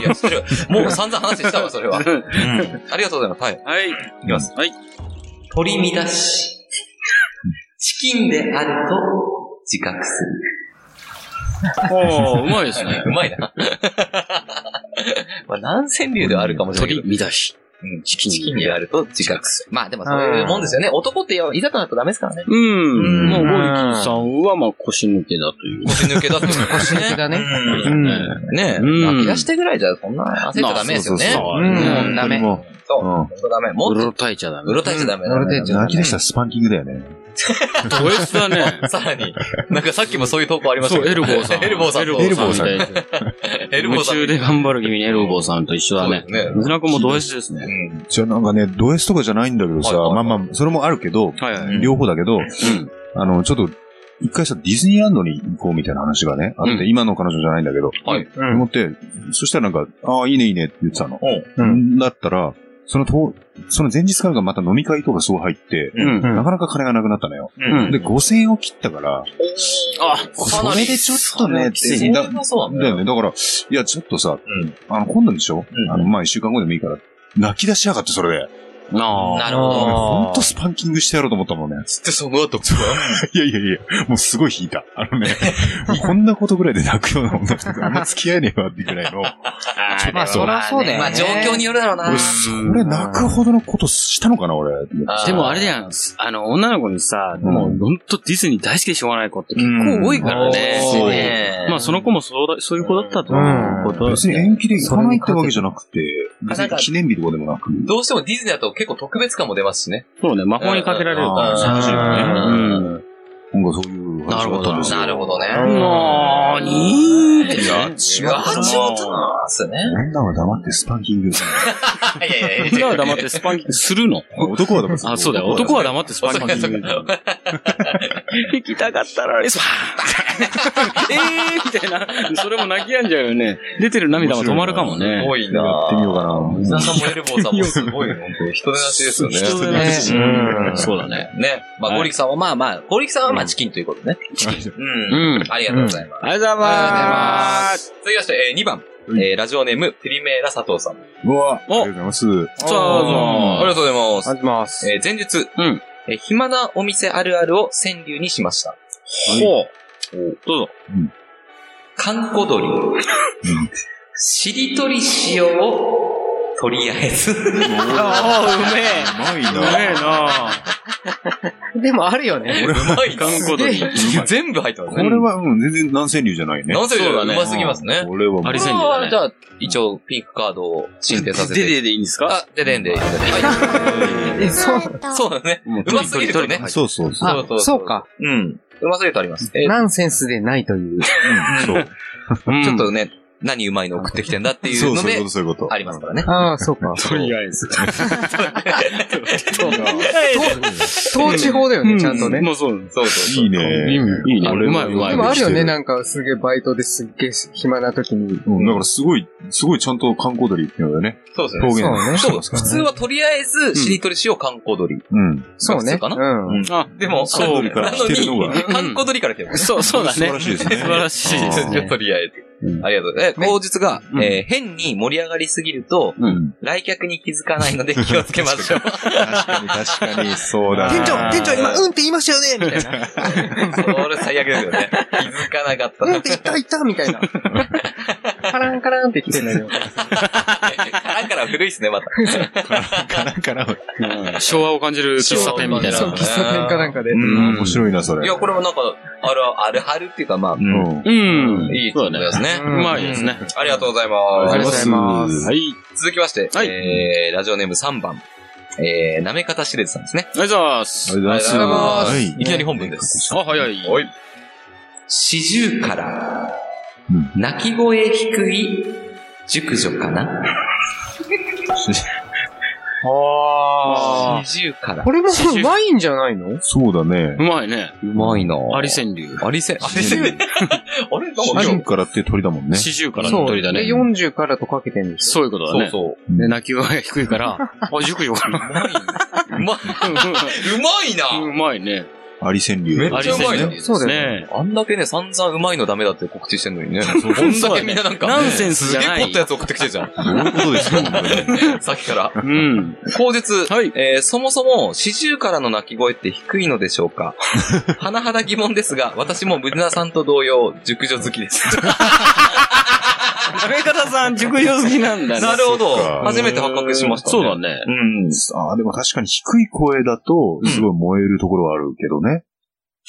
S3: いや、知ってる。もう散々話したわ、それは。
S6: は
S3: うん。ありがとうございます。はい。
S6: い。
S3: いきます。
S6: はい。
S3: 取り乱し、チキンであると自覚する。
S6: おー、うまいですね。
S3: うまいな。まあ、何川柳ではあるかもしれない。
S6: 鳥乱し。
S3: うん
S6: チキン
S3: チキンであると自覚。する。まあでもそういうもんですよね。男っていざとなるとダメですからね。
S6: うん。
S3: うん
S6: もう、ゴリキさんは、まあ、腰抜けだという。
S3: 腰抜けだって 腰
S4: 抜けだね。
S3: うん。ねえ、
S6: うん。
S3: 泣き出してぐらいじゃそんな焦っちゃダメですよね。
S6: そうそうそう。
S4: うん、ダメ。
S5: も
S3: そう。ダメ。もっと
S6: うろたえちゃダメ。
S3: うろたえちゃダメだ
S4: うろたえちゃ
S5: 泣き出したらスパンキングだよね。
S6: ド S だね。
S3: さらに、なんかさっきもそういう投稿ありました
S6: そう、
S3: けど。
S6: エルボーさん。
S3: エルボーさんと。
S6: エルボーさん。
S5: エル
S3: ボーさん。
S6: 夢中で頑張る君にエルボーさんと一緒だね。
S3: ね
S6: 水野君もド S ですね。
S3: うん。
S5: じゃあなんかね、ド S とかじゃないんだけどさ、
S3: はいはい
S5: まあまあ、それもあるけど、
S6: はいはい。
S5: 両方だけど、
S6: うん。
S5: あの、ちょっと、一回さ、ディズニーランドに行こうみたいな話がね、あって、
S6: うん
S5: 今の彼女じゃないんだけど、
S3: はい。
S4: うん
S5: 思って、そしたらなんか、ああ、いいねいいねって言ってたの。
S4: うん
S5: だったら、そのと、その前日からがまた飲み会とかそう入って、
S6: うん。
S4: うん
S5: なかなか金がなくなったのよ。
S6: うん。
S5: で、5000円を切ったから、
S6: あ、
S5: それでちょっとね、って
S3: それはそうなんだよ。
S5: だよね。だから、いや、ちょっとさ、
S3: うん。
S5: あの、今度でしょ、
S3: うん
S5: あの、まあ、一週間後でもいいから、泣き出しやがって、それで。
S6: なあ。
S3: なるほど。
S5: ほんとスパンキングしてやろうと思ったもんね。
S3: つってその後、
S5: いやいやいや、もうすごい引いた。あのね、こんなことぐらいで泣くような女の人とあんま付き合えねえわってぐらいの。
S4: まあ、そりゃそうだよね。
S3: まあ状況によるだろうな。
S5: それ泣くほどのことしたのかな、俺。
S6: でもあれだよ、あの、女の子にさ、もうほんとディズニー大好きでしょうがない子って結構多いからね。
S3: そうね。
S6: まあその子もそうだ、そういう子だったと思う
S5: 別に延期で行かないってわけじゃなくて、別に
S3: なんか
S5: 記念日とかでもなく。
S3: どうしてもディズニーだと結構特別感も出ますしね。
S6: そうね、魔法にかけられるから。
S5: あー楽しいよね
S6: うん。
S5: なんかそういう話があったんですよ
S3: なるほどね。
S6: なーにーってね。
S5: やっ
S3: 違う、始まったなーすね。
S5: 女は黙ってスパンキング。
S3: いやいやいや
S6: 女は黙ってスパンキングするの？
S5: 男は黙って
S6: あ、そうだよ。男は黙ってスパンキング。行きたかったら、スパーンえーみたいな。それも泣きやんじゃうよね。出てる涙も止まるかもね。
S3: 多いな
S5: やってみようかな。
S3: 水田さんもエルボーさんもすごい、本当に人手なしですよね。
S6: 人手なし
S3: うん
S6: そうだね。
S3: ね。まあ、
S6: はい
S3: ゴリキさんはまあまあ、ゴリキさんはまあチキンということね。う。
S6: うんん。
S3: ありがとうございます。
S6: ありがとうございます。
S3: 続きまして、えー2番。えーラジオネーム、プリメーラ佐藤さん。
S5: うわ、あり
S6: お
S5: がとうございます。
S6: さあ、
S3: ありがとうございます。
S4: あります。
S3: えー前日、
S6: うん
S3: えー暇なお店あるあるを川柳にしました。
S6: ほう。どうぞ。
S3: 観光鳥。しりとりしよう。とりあえず。
S6: ああ、うめえ。
S5: うまいう
S6: め
S5: な。
S6: えな
S4: でもあるよね。
S3: うまい。全部入ってますね。
S5: これは、うん、全然南川流じゃないね。
S3: なんせ
S6: そうだね
S3: うますぎますね。
S5: これはもう
S6: ありせんじゃ
S3: あ、一応、ピンクカードを申請させて。
S6: でででいいんですか？
S3: あ、ででんで。は
S4: え、そう、
S3: い。そうだね。うますぎるとね。
S5: そうそうそう。
S3: そうそう
S4: そうか。
S3: うん。うますぎるとあります。えー
S4: ナンセンスでないという。
S5: そう。
S6: うん
S3: ちょっとね、何うまいの送ってきてんだってい
S5: そうう、
S3: ので
S5: そういうこと、、そういうこと。
S3: ありますからね。
S4: ああ、そうか。
S6: とりあえず。
S4: 統治法だよね、ちゃんとね。
S6: もうそう。
S3: そうそう。
S5: いいね。
S6: いいね。うまいうまい。
S4: でもあるよね、なんかすげえバイトですっげえ暇な時に。
S5: うん、だからすごい、すごいちゃんと観光鳥っていうのだよね。
S3: そうですね。
S5: 表
S4: そうね
S5: 現。
S3: そう、普通はとりあえず、しりとりしよう観光鳥。
S5: うん。
S4: そうね。
S3: かな
S4: うん。
S6: あ、
S3: でも、
S6: そう
S3: あの
S5: から来てるのが
S3: なのに観光鳥から来てる。
S6: そう、そうだね。
S5: 素晴らしいですね
S6: 素晴らしいですね。
S3: とりあえず。
S6: うん
S3: ありがとうございます。え、口述が、
S6: うん
S3: えー変に盛り上がりすぎると、
S6: うん。
S3: 来客に気づかないので気をつけましょう。
S5: 確かに確かに、そうだね。
S4: 店長、店長今、うんって言いましたよねみたいな。
S3: それ最悪だけどね。気づかなかった
S4: うんって言った言ったみたいな。カランカランって来てんだよ。
S3: カランカラン古いっすね、また。
S5: かなかな。
S6: うん昭和を感じる喫茶店みたいな。
S4: そう、喫茶店かなんかで。
S3: うん
S5: 面白いな、それ。
S3: いや、これもなんか、ある、あるはるっていうか、まあ、うん
S5: うん。
S6: うん。
S3: いい
S6: そう
S3: ですね。
S6: うまいですね。
S3: ありがとうございま
S4: ありがとうご
S3: す。
S4: ざいます。
S6: はい。
S3: 続きまして、
S6: はい
S3: えー、ラジオネーム3番、えー、なめかたしれずさんですね。
S6: ありがとうございます。
S5: ありがとうございます。い。
S3: いきなり本文です。
S6: あ、早い。
S3: おい。四十から
S5: うん、
S3: 鳴き声低い熟女かな？
S6: あ
S3: 四十から
S4: こ。れもうまいんじゃないの？
S5: そうだね
S6: う。まいね。
S3: うまいな
S6: アリ川柳。
S3: アリセン、アリセン。あれなんか
S5: 四十からって鳥だもんね。
S6: 四十から。の鳥だね
S4: で、。40からとかけてんですよ。
S6: そういうことだね。
S3: そうそう。
S6: で、泣き声が低いから、あ、熟女かな。
S3: うまい。うまい。うまいな
S6: うまいね。
S5: アリ川柳。
S3: めっちゃうまいな
S6: アリ川柳
S4: そうだよ
S6: ね。
S3: あんだけね、散々うまいのダメだって告知してんのにね。
S6: う
S3: こんだけみんななんか、
S6: ナンセンスじゃない
S3: すげえ凝ったやつ送ってきてるじゃん。
S5: どういうことですか
S3: さっきから。
S6: うん。
S3: 口述。
S6: はい
S3: えーそもそも、四十からの鳴き声って低いのでしょうか？甚だ疑問ですが、私もムナさんと同様、熟女好きです。
S6: 食べ方さん、熟女好きなんだね。
S3: なるほど。初めて発覚しましたね。
S6: そうだね。
S3: うん。
S5: ああ、でも確かに低い声だと、すごい燃えるところはあるけどね。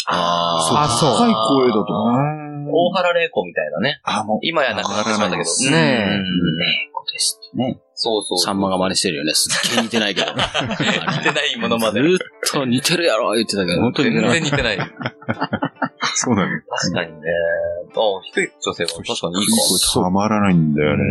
S3: あ
S4: あそう
S5: 高い声だと、
S3: 大原玲子みたいなね。
S5: あ、もう、
S3: 今やなくなってしまったけど。
S4: ね
S3: うん
S6: 子ですね。
S3: そうそう。
S6: さんまが真似してるよね。すっげえ似てないけど。
S3: 似てないものまで。
S6: ずーっと似てるやろ言ってたけど、本当に
S3: 全
S6: 似てない
S3: 然似てない。
S5: そうだね。
S3: 確かにね。あ低い女性は確かにいいか。
S5: 低い声たまらないんだよね。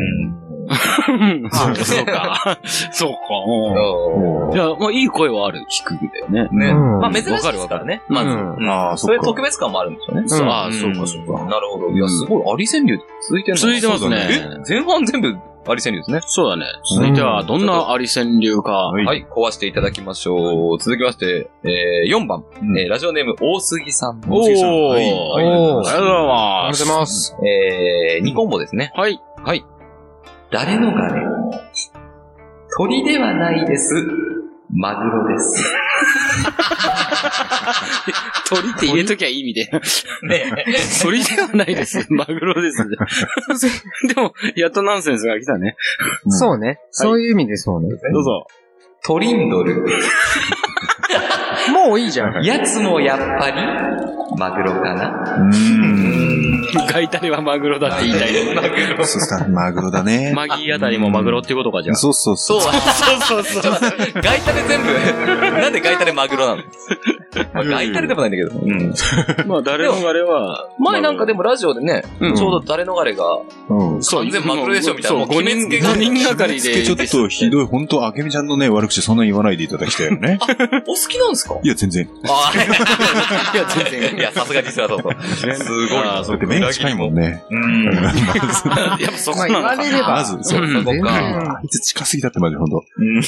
S6: そうか、そうか。いや、まあいい声はある。低いだよね。
S3: ん。ね。
S4: うん
S3: まあ珍しいですからね。まず。
S5: あーそっか
S3: そういう特別感もあるんですよね。
S6: そうあ
S3: ん
S6: そうかそうか
S3: なるほど。いや、すごい。アリ川柳続いてんの
S6: 続いてますね
S3: え前半全部アリ川柳ですね。
S6: そうだね。続いては、どんなアリ川柳か。
S5: はい
S3: はい、壊していただきましょう。続きまして、えー、4番、
S5: うん
S3: えーラジオネーム、大杉さん。
S6: おー。
S5: 杉さんはい
S6: ありがとうございます。
S4: ありがとうございます。
S3: えー、2コンボですね。
S6: はい。
S3: はい。誰のがね、鳥ではないです。マグロです。
S6: 鳥って入れときゃいい意味で。
S3: ね
S6: 鳥ではないです。マグロです。でも、やっとナンセンスが来たね。
S4: そうね。そういう意味でそうね。
S6: どうぞ。
S3: トリンドル。
S4: もういいじゃん。
S3: やつもやっぱり、マグロかな
S5: うーん。
S6: ガイタレはマグロだって言いたいね。
S3: マグロ。
S5: そうマグロだね。
S6: マギーあたりもマグロっていうことか、じゃあ。
S5: そうそうそ。
S3: そうう、そうそうそう。ガイタレ全部、なんでガイタレマグロなの？まあガイタレでもないんだけど。うん。
S6: まあ、誰のあれは。
S3: 前なんかでもラジオでね、
S6: うん
S3: ちょうど誰逃れが、
S5: うん。
S6: そう
S3: 完全マグロでしょみたいな
S6: そう、
S3: もう
S6: 5人、
S3: 決めつけが
S6: 5人がかりで。
S5: ちょっとひどい、本 当あけみちゃんのね、悪口そんな言わないでいただきたいよね。
S3: お好きなんですか？
S5: いや、全然。
S3: あ
S6: いや、全然。
S3: いや、さすがにそれはそうそう。すごいな。
S6: あーそう
S5: だって目が近いもんね。
S3: うん。
S6: やっぱそこな。
S5: まず、そう。
S6: うん
S3: そこか。
S5: あいつ近すぎたってマジほんと。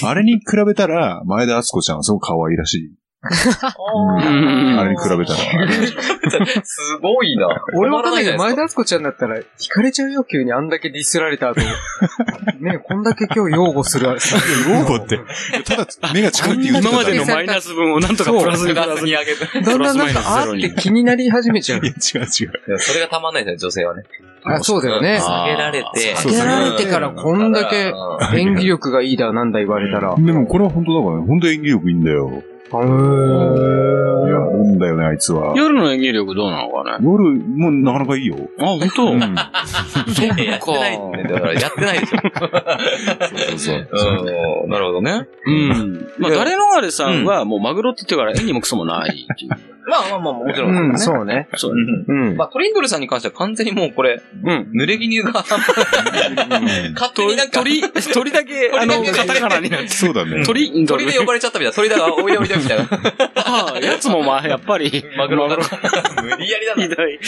S5: あれに比べたら、前田敦子ちゃんはすごく可愛らしい。
S6: うん
S5: あれに比べたら。
S3: すごいな。
S4: 俺わかんないけど、前田敦子ちゃんだったら、惹かれちゃうよ、急にあんだけディスられた後。ねこんだけ今日擁護する。
S5: 擁護って。ただ、目が近いって言う
S6: 今までのマイナス分をなんとかプラスにプ
S3: プラ
S6: ラスに。
S3: 上げて。
S4: だんだんなんか、あーって気になり始めちゃう
S5: い。や、違う違う。
S3: それがたまんないですよ、女性はね。
S4: あ、そうだよね。
S6: あ
S3: 下げられて。
S4: 下げられてからこんだけ
S3: うん
S4: 演技力がいいだ、なんだ言われたら。
S5: でもこれは本当だからね、本当演技力いいんだよ。いや、いいんだよね、あいつは。
S6: 夜の演技力どうなのかね。
S5: 夜もなかなかいいよ。
S6: あ、本当？
S5: うん。
S3: いややってないんだからやってないでしょ。
S5: そうそうそう。
S3: うんなるほどね。
S6: うん。まあ、誰のあれさんはもうマグロって言ってから演技もクソもないっていう。
S3: まあまあまあ、もちろん。
S4: うん、そうね。
S6: そう
S4: うん。
S3: まあ、トリンドルさんに関しては完全にもうこれ、
S6: うん。
S3: 濡れ衣が、勝手になんか、
S6: 鳥、鳥だけ、あの、カタカナになって。
S5: そうだね。
S6: 鳥、
S3: 鳥で呼ばれちゃったみたいな。鳥だが、おいでおいでみたいな。
S6: ああ、やつもまあ、やっぱり、
S3: マグロだろ。無理やりだな。
S6: ひどい。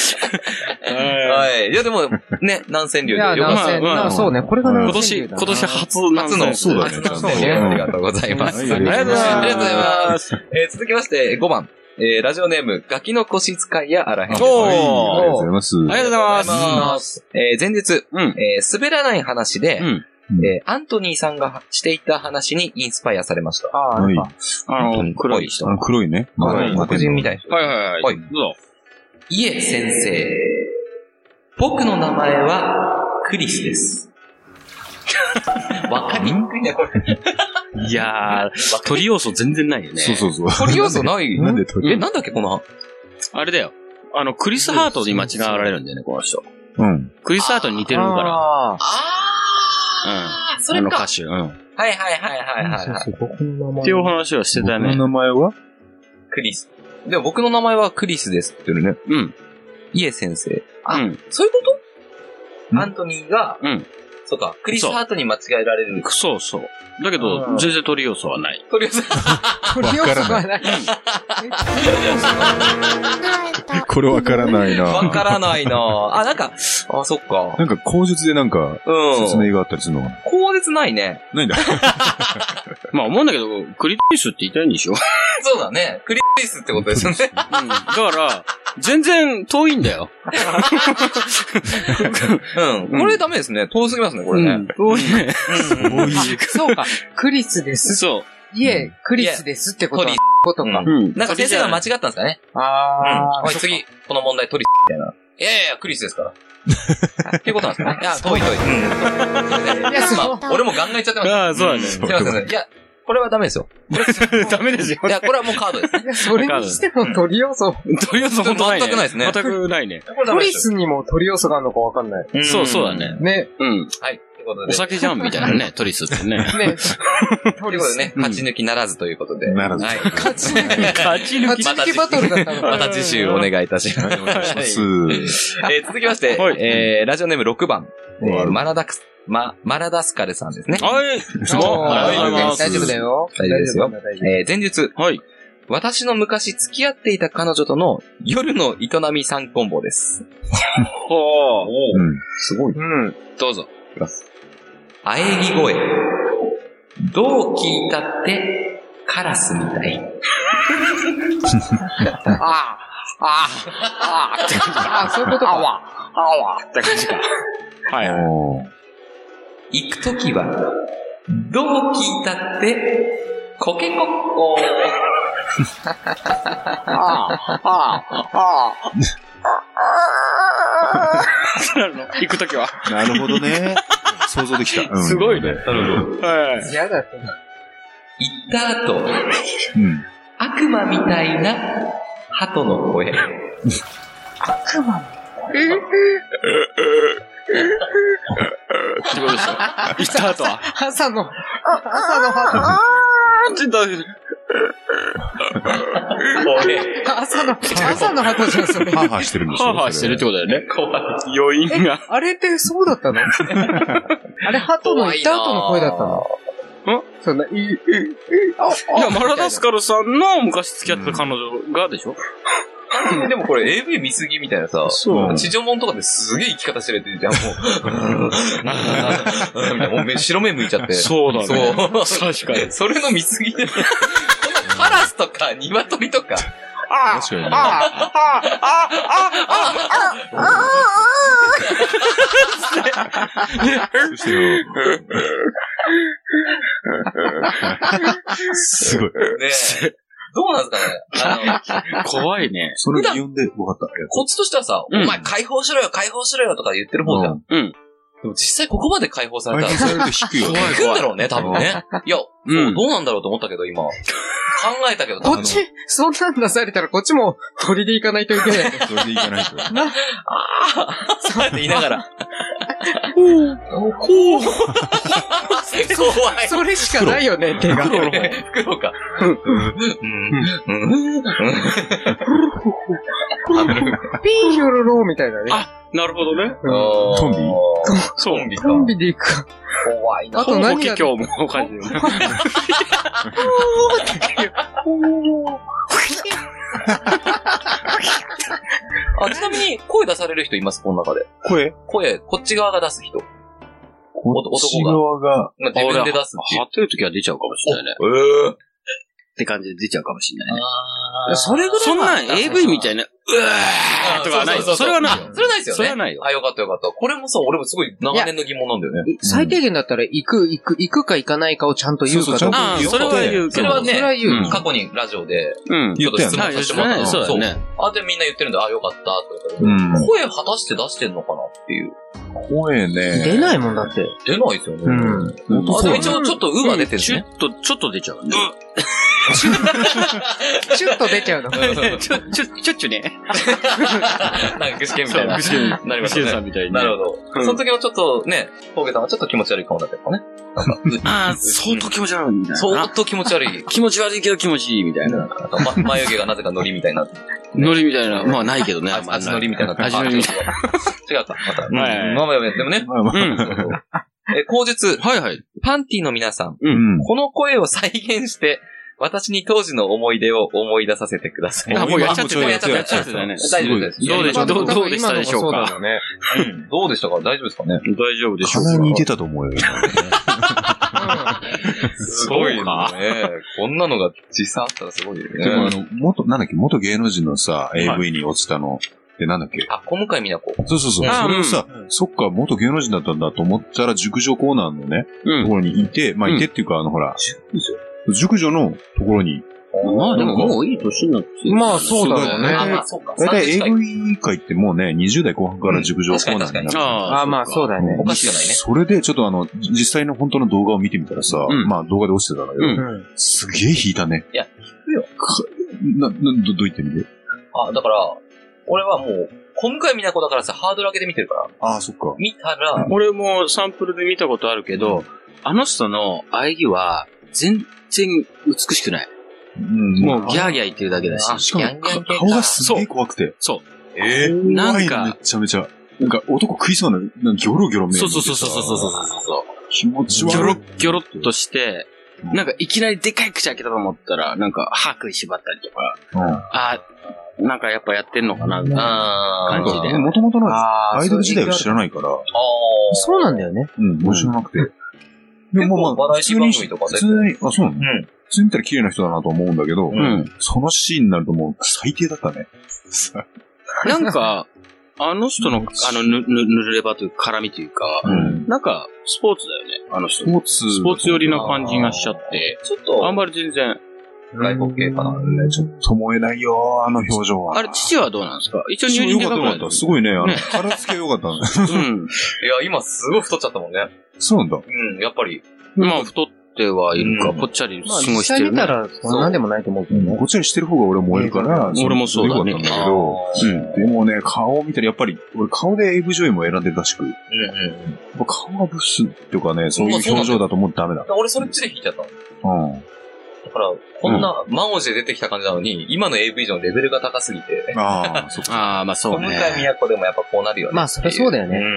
S3: はい。いや、でも、ね、南千流で
S4: いや、
S3: よかっ
S4: 南線、
S6: まあまあ
S4: なそうね、これが
S6: 今年、今年初。
S3: 初の、
S5: そうだね
S3: 初の南千流。ありがとうございます。
S5: はい
S3: ありがとうございます。ありがとうござい
S6: ま
S3: ます。えー続きまして、5番。えーラジオネーム、ガキの腰使いやあらへんです。
S6: おー
S5: はい、ありがとうございます。
S6: ありがとうございます。
S3: えー前日、
S6: うん。
S3: えー滑らない話で、
S6: うん。
S3: えーアントニーさんがしていた話にインスパイアされました。
S4: ああ、
S5: はい。
S6: あの、黒い人。
S5: 黒いね。
S3: はい黒人みたいな。
S6: はいはいはい。
S3: はい
S6: どうぞ。
S3: いえ、先生。僕の名前は、クリスです。わかりにくいね、これ。
S6: いやー、鳥要素全然ないよね。
S5: そうそうそう。
S3: これ要素ない？
S5: なんで鳥
S3: え、なんだっけ、この、
S6: あれだよ。あの、クリス・ハートに間違われるんだよね、この人。
S5: うん。
S6: クリス・ハートに似てるから。
S4: ああ。
S6: うん。
S3: あー、それか。
S6: あの歌手。うん。
S3: はいはいはいはいはいはい。
S4: そうそう、僕の名前。
S6: っていうお話はしてたね。
S5: 僕の名前は？
S3: クリス。でも僕の名前はクリスですってね。
S6: うん。
S3: イエ先生。あ
S6: うん。
S3: そういうこと？
S5: うん？
S3: アントニーが、
S6: うん。
S3: そうか、クリスハートに間違えられる。
S6: そうそう。だけど、全然鳥要素はない。
S3: とりあえず、
S4: 鳥要素がない。
S5: これわからない
S3: わ
S5: な。
S3: からないなぁあ、なんか、あ、そっか。
S5: なんか口述でなんか
S3: うん。
S5: 説明があったりするのかな
S3: 口実ないね。
S5: ないんだ。
S6: まあ思うんだけど、クリスって言いたいんでしょ？うん。
S3: そうだね。クリスってことですよね。
S6: だから、全然遠いんだよ。
S3: うん。これダメですね。遠すぎますね、これね。
S6: うん。
S4: そうか、クリスです。
S6: そ
S4: いえ、クリスですってことはことか。
S3: なんか先生が間違ったんですかね？うん。
S4: あ
S3: おい、次、この問題トリスみたいな。いやいやいや、クリスですから。っていうことなんですかね？いや、遠い遠い。うん。
S4: いやそう
S3: まあ、俺もガンガン言っちゃってます。
S6: ああ、そうだね。
S3: すいませんすいません。いや、これはダメですよ。
S6: ダメですよ。
S3: いや、これはもうカードですね。
S4: あ。いや、それにしても鳥要素。
S6: 鳥要素本当ないね。
S3: 全くないですね
S6: 全くないね。
S3: これダ
S4: ク
S3: メですよ。
S4: リスにも鳥要素があるのかわかんない。
S3: うん
S6: そうそうだね。
S4: ね。
S6: うん。
S3: はい。
S6: お
S3: で。
S6: 酒じゃんみたいなね、トリスってね。
S4: ね。
S3: ということでね、
S6: うん
S3: 勝ち抜きならずということで。
S5: ならず
S3: はい。
S4: 勝ち抜き。
S6: 勝ち抜き。
S4: 勝ち抜きバトルだったのか。
S3: また次週お願いいたします。えー続きまして、
S6: はい
S3: えーラジオネーム6番、マラダクス、ま、マラダスカルさんですね。
S6: はい。すごい。ありがとうございます。
S4: 大丈夫だよ。
S3: 大丈夫ですよえー前日、
S6: はい。
S3: 私の昔付き合っていた彼女との夜の営み3コンボです。
S6: ほう。
S5: うん。
S3: すごい。
S4: うん。
S6: どうぞ。
S3: あえぎ声。どう聞いたって、カラスみたい。
S6: ああ、ああ、ああって感じか。
S4: あ、そういうことか。
S6: あわ、あわって感じか。はい
S3: 行くときは、どう聞いたって、コケコッコー。
S6: ああ、あ。あ、あ。あ。なるの行くときは。
S5: なるほどね。想像できた。うん
S6: すごいね。
S3: なるほど。
S6: はい。
S4: 嫌だったな。
S3: 行った後、
S5: うん。
S3: 悪魔みたいな鳩の声。
S6: ってことでしょ。行った？後は。
S4: 朝？の、朝のハ
S6: ちょっと、
S4: ト。朝の、朝のハトじゃん、それ。
S5: ハーハーしてるんでしょ
S6: ハーハーしてるってことだよね。
S3: 怖い。
S6: 余韻が。
S4: あれってそうだったの？あれ、ハトの行った後の声だったの？
S6: ん
S4: そんな、いい、いい、
S6: いや、マラダスカルさんの昔付き合ってた彼女がでしょ？
S3: でもこれ AV 見すぎみたいなさ、地上門とかですげえ生き方してるってじゃん、もう。みたいなもう目白目向いちゃって。
S6: そうだね。
S3: そう。
S6: 確かに。
S3: それの見すぎで。このカラスとか鶏とか、
S6: あ
S5: 確かにね。
S6: あ、ああ、あ
S5: そしてよすごい。
S3: ねどうなんですかねあの、
S6: あ、怖いね。
S5: その擬音で分かった。
S3: こっちとしてはさ、
S6: うん
S3: お前解放しろよ、解放しろよとか言ってる方じゃん。
S6: うん。
S3: でも実際ここまで解放されたら、
S5: 解放されると引くよね。
S3: 行くんだろうね、多分ね。いや、そう
S6: うん。
S3: どうなんだろうと思ったけど、今。考えたけど、
S4: こっち、そんなん出されたらこっちも鳥で行かないといけない。
S5: それでいかないと。
S3: ああ、そうやって言いながら。怖い。
S4: それしかないよね、手が。
S3: 袋か。うん。うん。うん。
S4: ピーヒョロローみたいなね。
S6: あ、なるほどね。
S4: うん。
S5: トンビ
S6: そう。
S3: コンビか。
S4: コンビで行くか。
S3: 怖いな。
S4: あと何が
S6: 今日も感じるね。
S3: あ、ちなみに、声出される人います？この中で。
S5: 声？
S3: 声、こっち側が出す人。
S5: こっち側が、
S3: まあ自分で出すっていう。
S6: 張ってる時は出ちゃうかもしれないね。
S3: ええ
S6: って感じで出ちゃうかもしれないね。
S3: あ
S6: それぐらいそんなん AV みたいな、うわーとかはないよ。それはない。
S3: あそれはないですよね。
S6: それはないよ
S3: あ、よかったよかった。これもさ、俺もすごい長年の疑問なんだよね。
S4: 最低限だったら行く、行く、行くか行かないかをちゃんと言うか
S5: そうそう
S6: ああ、それは言うけど。
S3: それはね
S4: それは言う。
S6: うん
S3: 過去にラジオで、
S6: うん。
S3: ちょっと質
S6: はい、
S3: 問させてもらったの
S6: そうだね。
S3: あ、でみんな言ってるんで、あ、よかったって言っ
S5: うん
S3: 声果たして出してんのかなっていう。
S5: 声ね。
S4: 出ないもんだって。
S3: 出ないですよね。
S4: うん。
S3: あ、でも一応ちょっと、うは出てるね。
S6: ちょっと、ちょっと出ちゃうね。
S4: シュッと出ちゃうの。
S6: ちょ、ちょ、ちょっちゅね。
S3: なんか具志堅みたいな。
S6: 具志堅
S3: なりますよね。
S6: さんみたいに。
S3: なるほど。
S6: うん
S3: その時もちょっとね、峠さんはちょっと気持ち悪い顔だったよね。
S6: ああ、相当気持ち悪いみたいな。
S3: 相当気持ち悪い。
S6: 気持ち悪いけど気持ちいいみたいな。
S3: ま眉毛がなぜかノリみたいにな。
S6: ノリみたいな。まあないけどね。
S3: あ味のりみたいにな。
S6: 味のりみた
S3: 違う違うか。また。まあまあまあ、でもね。え、口述。
S6: はいはい。
S3: パンティの皆さん、
S5: うん。
S3: この声を再現して、私に当時の思い出を思い出させてください。
S6: あ、もうやっちゃって
S5: やっちゃって。
S3: 大丈夫です。
S6: どうでしょうどうどうでしたでしょうか？
S4: うだよね。
S3: うんどうでしたか？大丈夫ですかね？
S6: 大丈夫でしょうか
S5: 鼻に似てたと思うよ。
S3: すごいね
S6: そうか。
S3: こんなのが実際あったらすごいよ
S5: でもあ
S3: ね。
S5: の、元、なんだっけ、元芸能人のさ、AV に落ちたの、で、なんだっけ？
S3: あ、小向井美奈子。
S5: そうそうそう。
S6: あ
S5: それをさ、そっか、元芸能人だったんだと思ったら、熟女コーナーのね、
S6: うん。
S5: ところにいて、まあ、
S6: うん
S5: いてっていうか、あの、ほら、熟女のところに、
S6: まあでももういい年になって。
S4: まあそうだろうね。
S3: あ、まあ、そうか。
S5: だいたい
S3: 30近
S5: AV 界ってもうね、20代後半から熟女コーナーになる。
S3: 確
S6: あ
S4: ああ、まあそうだよね
S3: お。かしくないね。
S5: それで、ちょっとあの、実際の本当の動画を見てみたらさ、
S6: うん
S5: まあ動画で落ちてたんだけど。すげえ引いたね。
S3: いや引くよ
S5: かな、な、ど、どう言ってみて？
S3: あ、だから、俺はもう、小向井美奈子だからさ、ハードル上げて見てるから、
S5: ああ、そっか。
S3: 見たら、
S6: 俺もサンプルで見たことあるけど、あの人の喘ぎは全然美しくない。
S5: うん
S6: もうギャーギャー言ってるだけだし。
S5: しかも顔がすげえ怖くて。
S6: そう。
S3: えー
S6: なん
S5: 怖いのめちゃめちゃ。なんか男食いそうな、なんかギョロギョロ目
S6: そうそうそうそうそうそうそうそ
S5: 気持ち
S6: う。ギョロ
S5: 悪い。
S6: ッギョロっとして、なんかいきなりでかい口開けたと思ったら、なんか歯食いしばったりとか、
S5: うん
S6: あなんかやっぱやってんのかな、みたいな
S3: あー
S6: 感じで。
S5: もともとの
S4: あ
S5: アイドル時代を知らないから、
S3: あ
S4: そうなんだよね。
S5: うん、もう知らなくて。
S3: 結構バラエティ番組とか
S5: 普通に、あ、そうなの？
S3: うん
S5: 普通に見たら綺麗な人だなと思うんだけど、
S6: うん。
S5: そのシーンになるともう最低だったね。さ
S6: なんか、あの人の、あの、ぬ、ぬ、ぬればというか絡みというか、
S5: うん
S6: なんか、スポーツだよね、あの人
S5: ス。ポーツ。
S6: スポーツ寄りな感じがしちゃって、
S3: ちょっと、
S6: あんまり全然。
S3: 外国系かな。
S5: ね、ちょっと燃えないよ、あの表情は。
S6: あれ、父はどうなんですか？一応入院でかくない
S5: ったよかった。すごいね、あの、
S6: ね
S5: 体つきが良かったね。
S6: うん。
S3: いや、今すごい太っちゃったもんね。
S5: そうなんだ。
S3: うん、やっぱり。
S6: まあ、太ってはいるか、
S3: うん
S6: ぽっちゃり
S4: まあ
S6: すごい
S4: 実
S6: してるね。
S4: 際見たら、そんなんでもないと思うけどね
S5: ご。っちゃりしてる方が俺は燃えるから、
S6: うん俺もそうだね
S5: よかったんだけど、
S3: うん
S5: でもね、顔を見たらやっぱり、俺顔で AV 女優も選んでるらしく、
S3: うんうん。
S5: ぱ顔がブスっていうかね、そういう表情だと思ってダメだ。
S3: 俺それっちで引いちゃったの。
S5: うん。
S3: だから、こんな満を持して出てきた感じなのに、今の AV 以上のレベルが高すぎて、
S5: ああ、そっか。
S6: ああ、まあそう
S3: 小向井
S6: ね。
S3: 都でもやっぱこうなるよね。
S4: まあそりゃそうだよね
S3: うん。
S5: う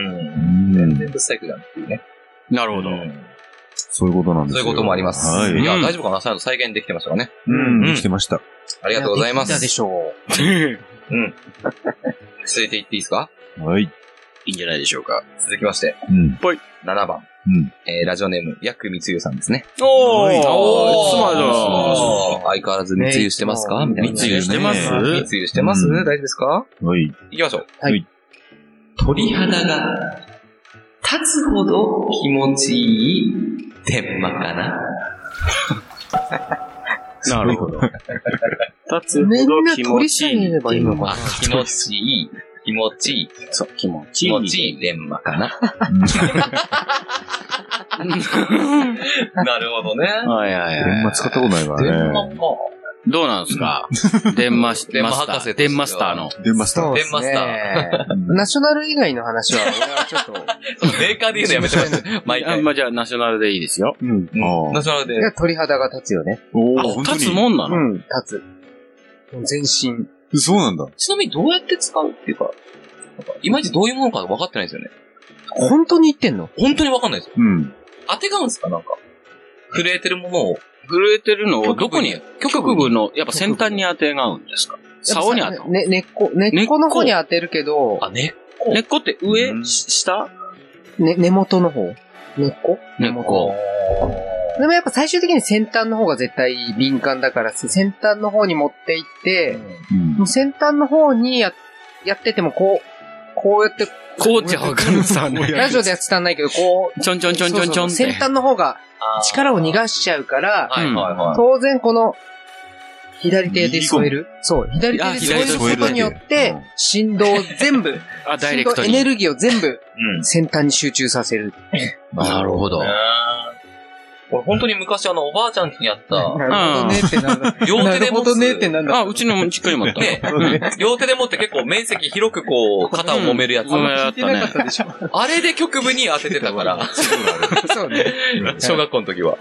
S5: ん
S3: 全然ブスタイクだっていうね。
S6: なるほど。
S3: うん
S5: そういうことなんですよ。
S3: そういうこともあります。
S5: はい。
S3: いや、
S6: うん
S3: 大丈夫かな？最後再現できてましたかね？
S5: うん、できてました。
S3: ありがとうございま。
S4: やできたですしょ
S3: うん。続いていっていいですか？
S5: はい。
S6: いいんじゃないでしょうか。
S3: 続きまして、
S5: うん。
S3: 7番。
S5: うん。
S3: えー、ラジオネーム、ヤックみつゆさんですね。
S6: おー
S5: はい
S6: おーいつもある
S3: あー相変わらず密輸してますか？
S4: ね
S3: みたいな。
S6: 密輸してます
S3: 密輸してます
S5: うん
S3: 大丈夫ですか？
S5: はい。
S3: 行きましょう。
S4: はい。
S3: 鳥肌が立つほど気持ちいい天魔かな？
S6: なるほど。立つ
S4: う。
S6: ほど気持
S4: 鳥
S6: ちいい
S4: さえ言えばいいのか
S3: あ、気持ちいい。気持ちいい。
S6: そう、気持ちいい。
S3: 気持ちいい天魔かななるほどね。
S6: はいはいはい。
S5: 電話使ったことないからね。
S3: 天魔か。
S6: どうなんですか？電マス
S3: 電マ
S6: マスター。
S3: 博士としては
S6: 電マスターの。
S5: 電話スター。
S4: そうですね。ナショナル以外の話は、俺はちょっと、
S3: メーカーで言うのやめてます。毎
S6: あ
S3: 回。
S6: まあじゃあ、ナショナルでいいですよ。
S5: うん。
S3: ナショナルで
S4: い。や鳥肌が立つよね。
S5: お
S6: 立つもんなの？
S4: うん、立つ。全身。
S5: そうなんだ。
S3: ちなみにどうやって使うっていうか、いまいちどういうものか分かってないんですよね。
S4: 本当に言ってんの？
S3: 本当に分かんないですよ。
S5: うん。
S3: 当てがうんですか？なんか。震えてるものを。
S6: 震えてるのをどこに
S3: 局
S6: 局部の、やっぱ先端に当てがうんですか？竿に当て
S4: ね、根っこ、根っこの方に当てるけど、
S3: あ、ね。
S6: 根っこって上？下？
S4: ね、根元の方？根っこ？
S6: 根っこ。
S4: でもやっぱ最終的に先端の方が絶対敏感だから、先端の方に持っていって、
S5: うん。
S4: もう先端の方にや、やっててもこう、こうやって、
S6: こうじゃわかんないさね。
S4: ラジオでは伝わんないけど、こう、
S6: ちょんちょんちょんちょんちょんって。
S4: そうそう先端の方が力を逃がしちゃうから、
S3: はいはいはい。
S4: 当然この、左手で添えるそう、左手で添えることによって
S5: うん、
S4: 振動を全部、振動。エネルギーを全部
S3: うん。
S4: 先端に集中させる。
S6: なるほど。
S3: 俺本当に昔あの、おばあちゃん家にあった、
S4: なるほどねってなんだ。
S3: 両手で持つ
S4: ってなんだ。
S6: あ、うちの実家にもあった。
S3: ね、両手で持って結構面積広くこう、肩を揉めるやつ。あれで局部に当ててたから、
S4: そうね。
S3: 小学校の時は。
S6: ああ。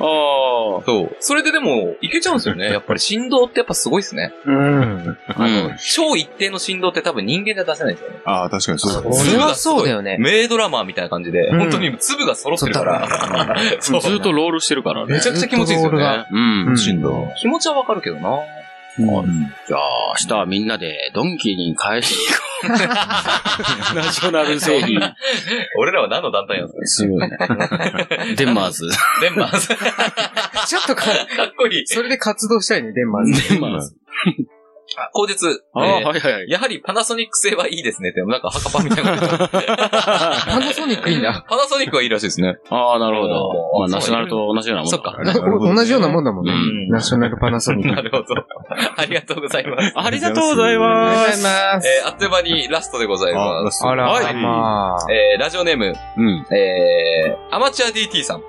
S3: そう。それででも、いけちゃうんですよね。やっぱり振動ってやっぱすごいですね。
S4: うん。
S3: あの、超一定の振動って多分人間では出せないんですよね。
S5: ああ、確かにそうだ。
S4: これはそうだよね。
S3: 名ドラマーみたいな感じで、
S4: うん
S3: 本当に粒が揃ってるから。
S6: ずっとロールしてるからね
S3: め。ちゃくちゃ気持ちいいですよね。
S6: うん。
S4: うん
S5: 振動。
S3: 気持ちはわかるけどな。
S6: じゃあ、明日はみんなでドンキーに返しに行こう。ナショナル製品。
S3: 俺らは何の団体なんです
S6: すごいね。デンマーズ。
S3: かデンマーズ。か
S4: ちょっとか、
S3: っこいい。
S4: それで活動したいね、デンマーズ。
S6: デンマーズ。
S3: 後日、
S6: ああ、
S3: えー
S6: はいはい。
S3: やはりパナソニック製はいいですねって、なんかハカパンみたいなこと言ってた。
S4: パナソニックいいんだ。
S3: パナソニックはいいらしいですね。
S6: ああ、なるほど。まあ、ナショナルと同じようなもんだからね。
S4: 同じようなもんだもんね。
S3: うん
S4: ナショナルパナソニック。
S3: なるほど。ありがとうございます。
S6: ありがとうござい
S4: あ
S6: ます。
S4: りがとうございます。
S3: えーあっという間にラストでござい
S5: あ、
S3: ます。
S4: あら、
S6: はい
S4: まあ。
S3: えーラジオネーム、
S6: うん。
S3: えーアマチュア DT さん。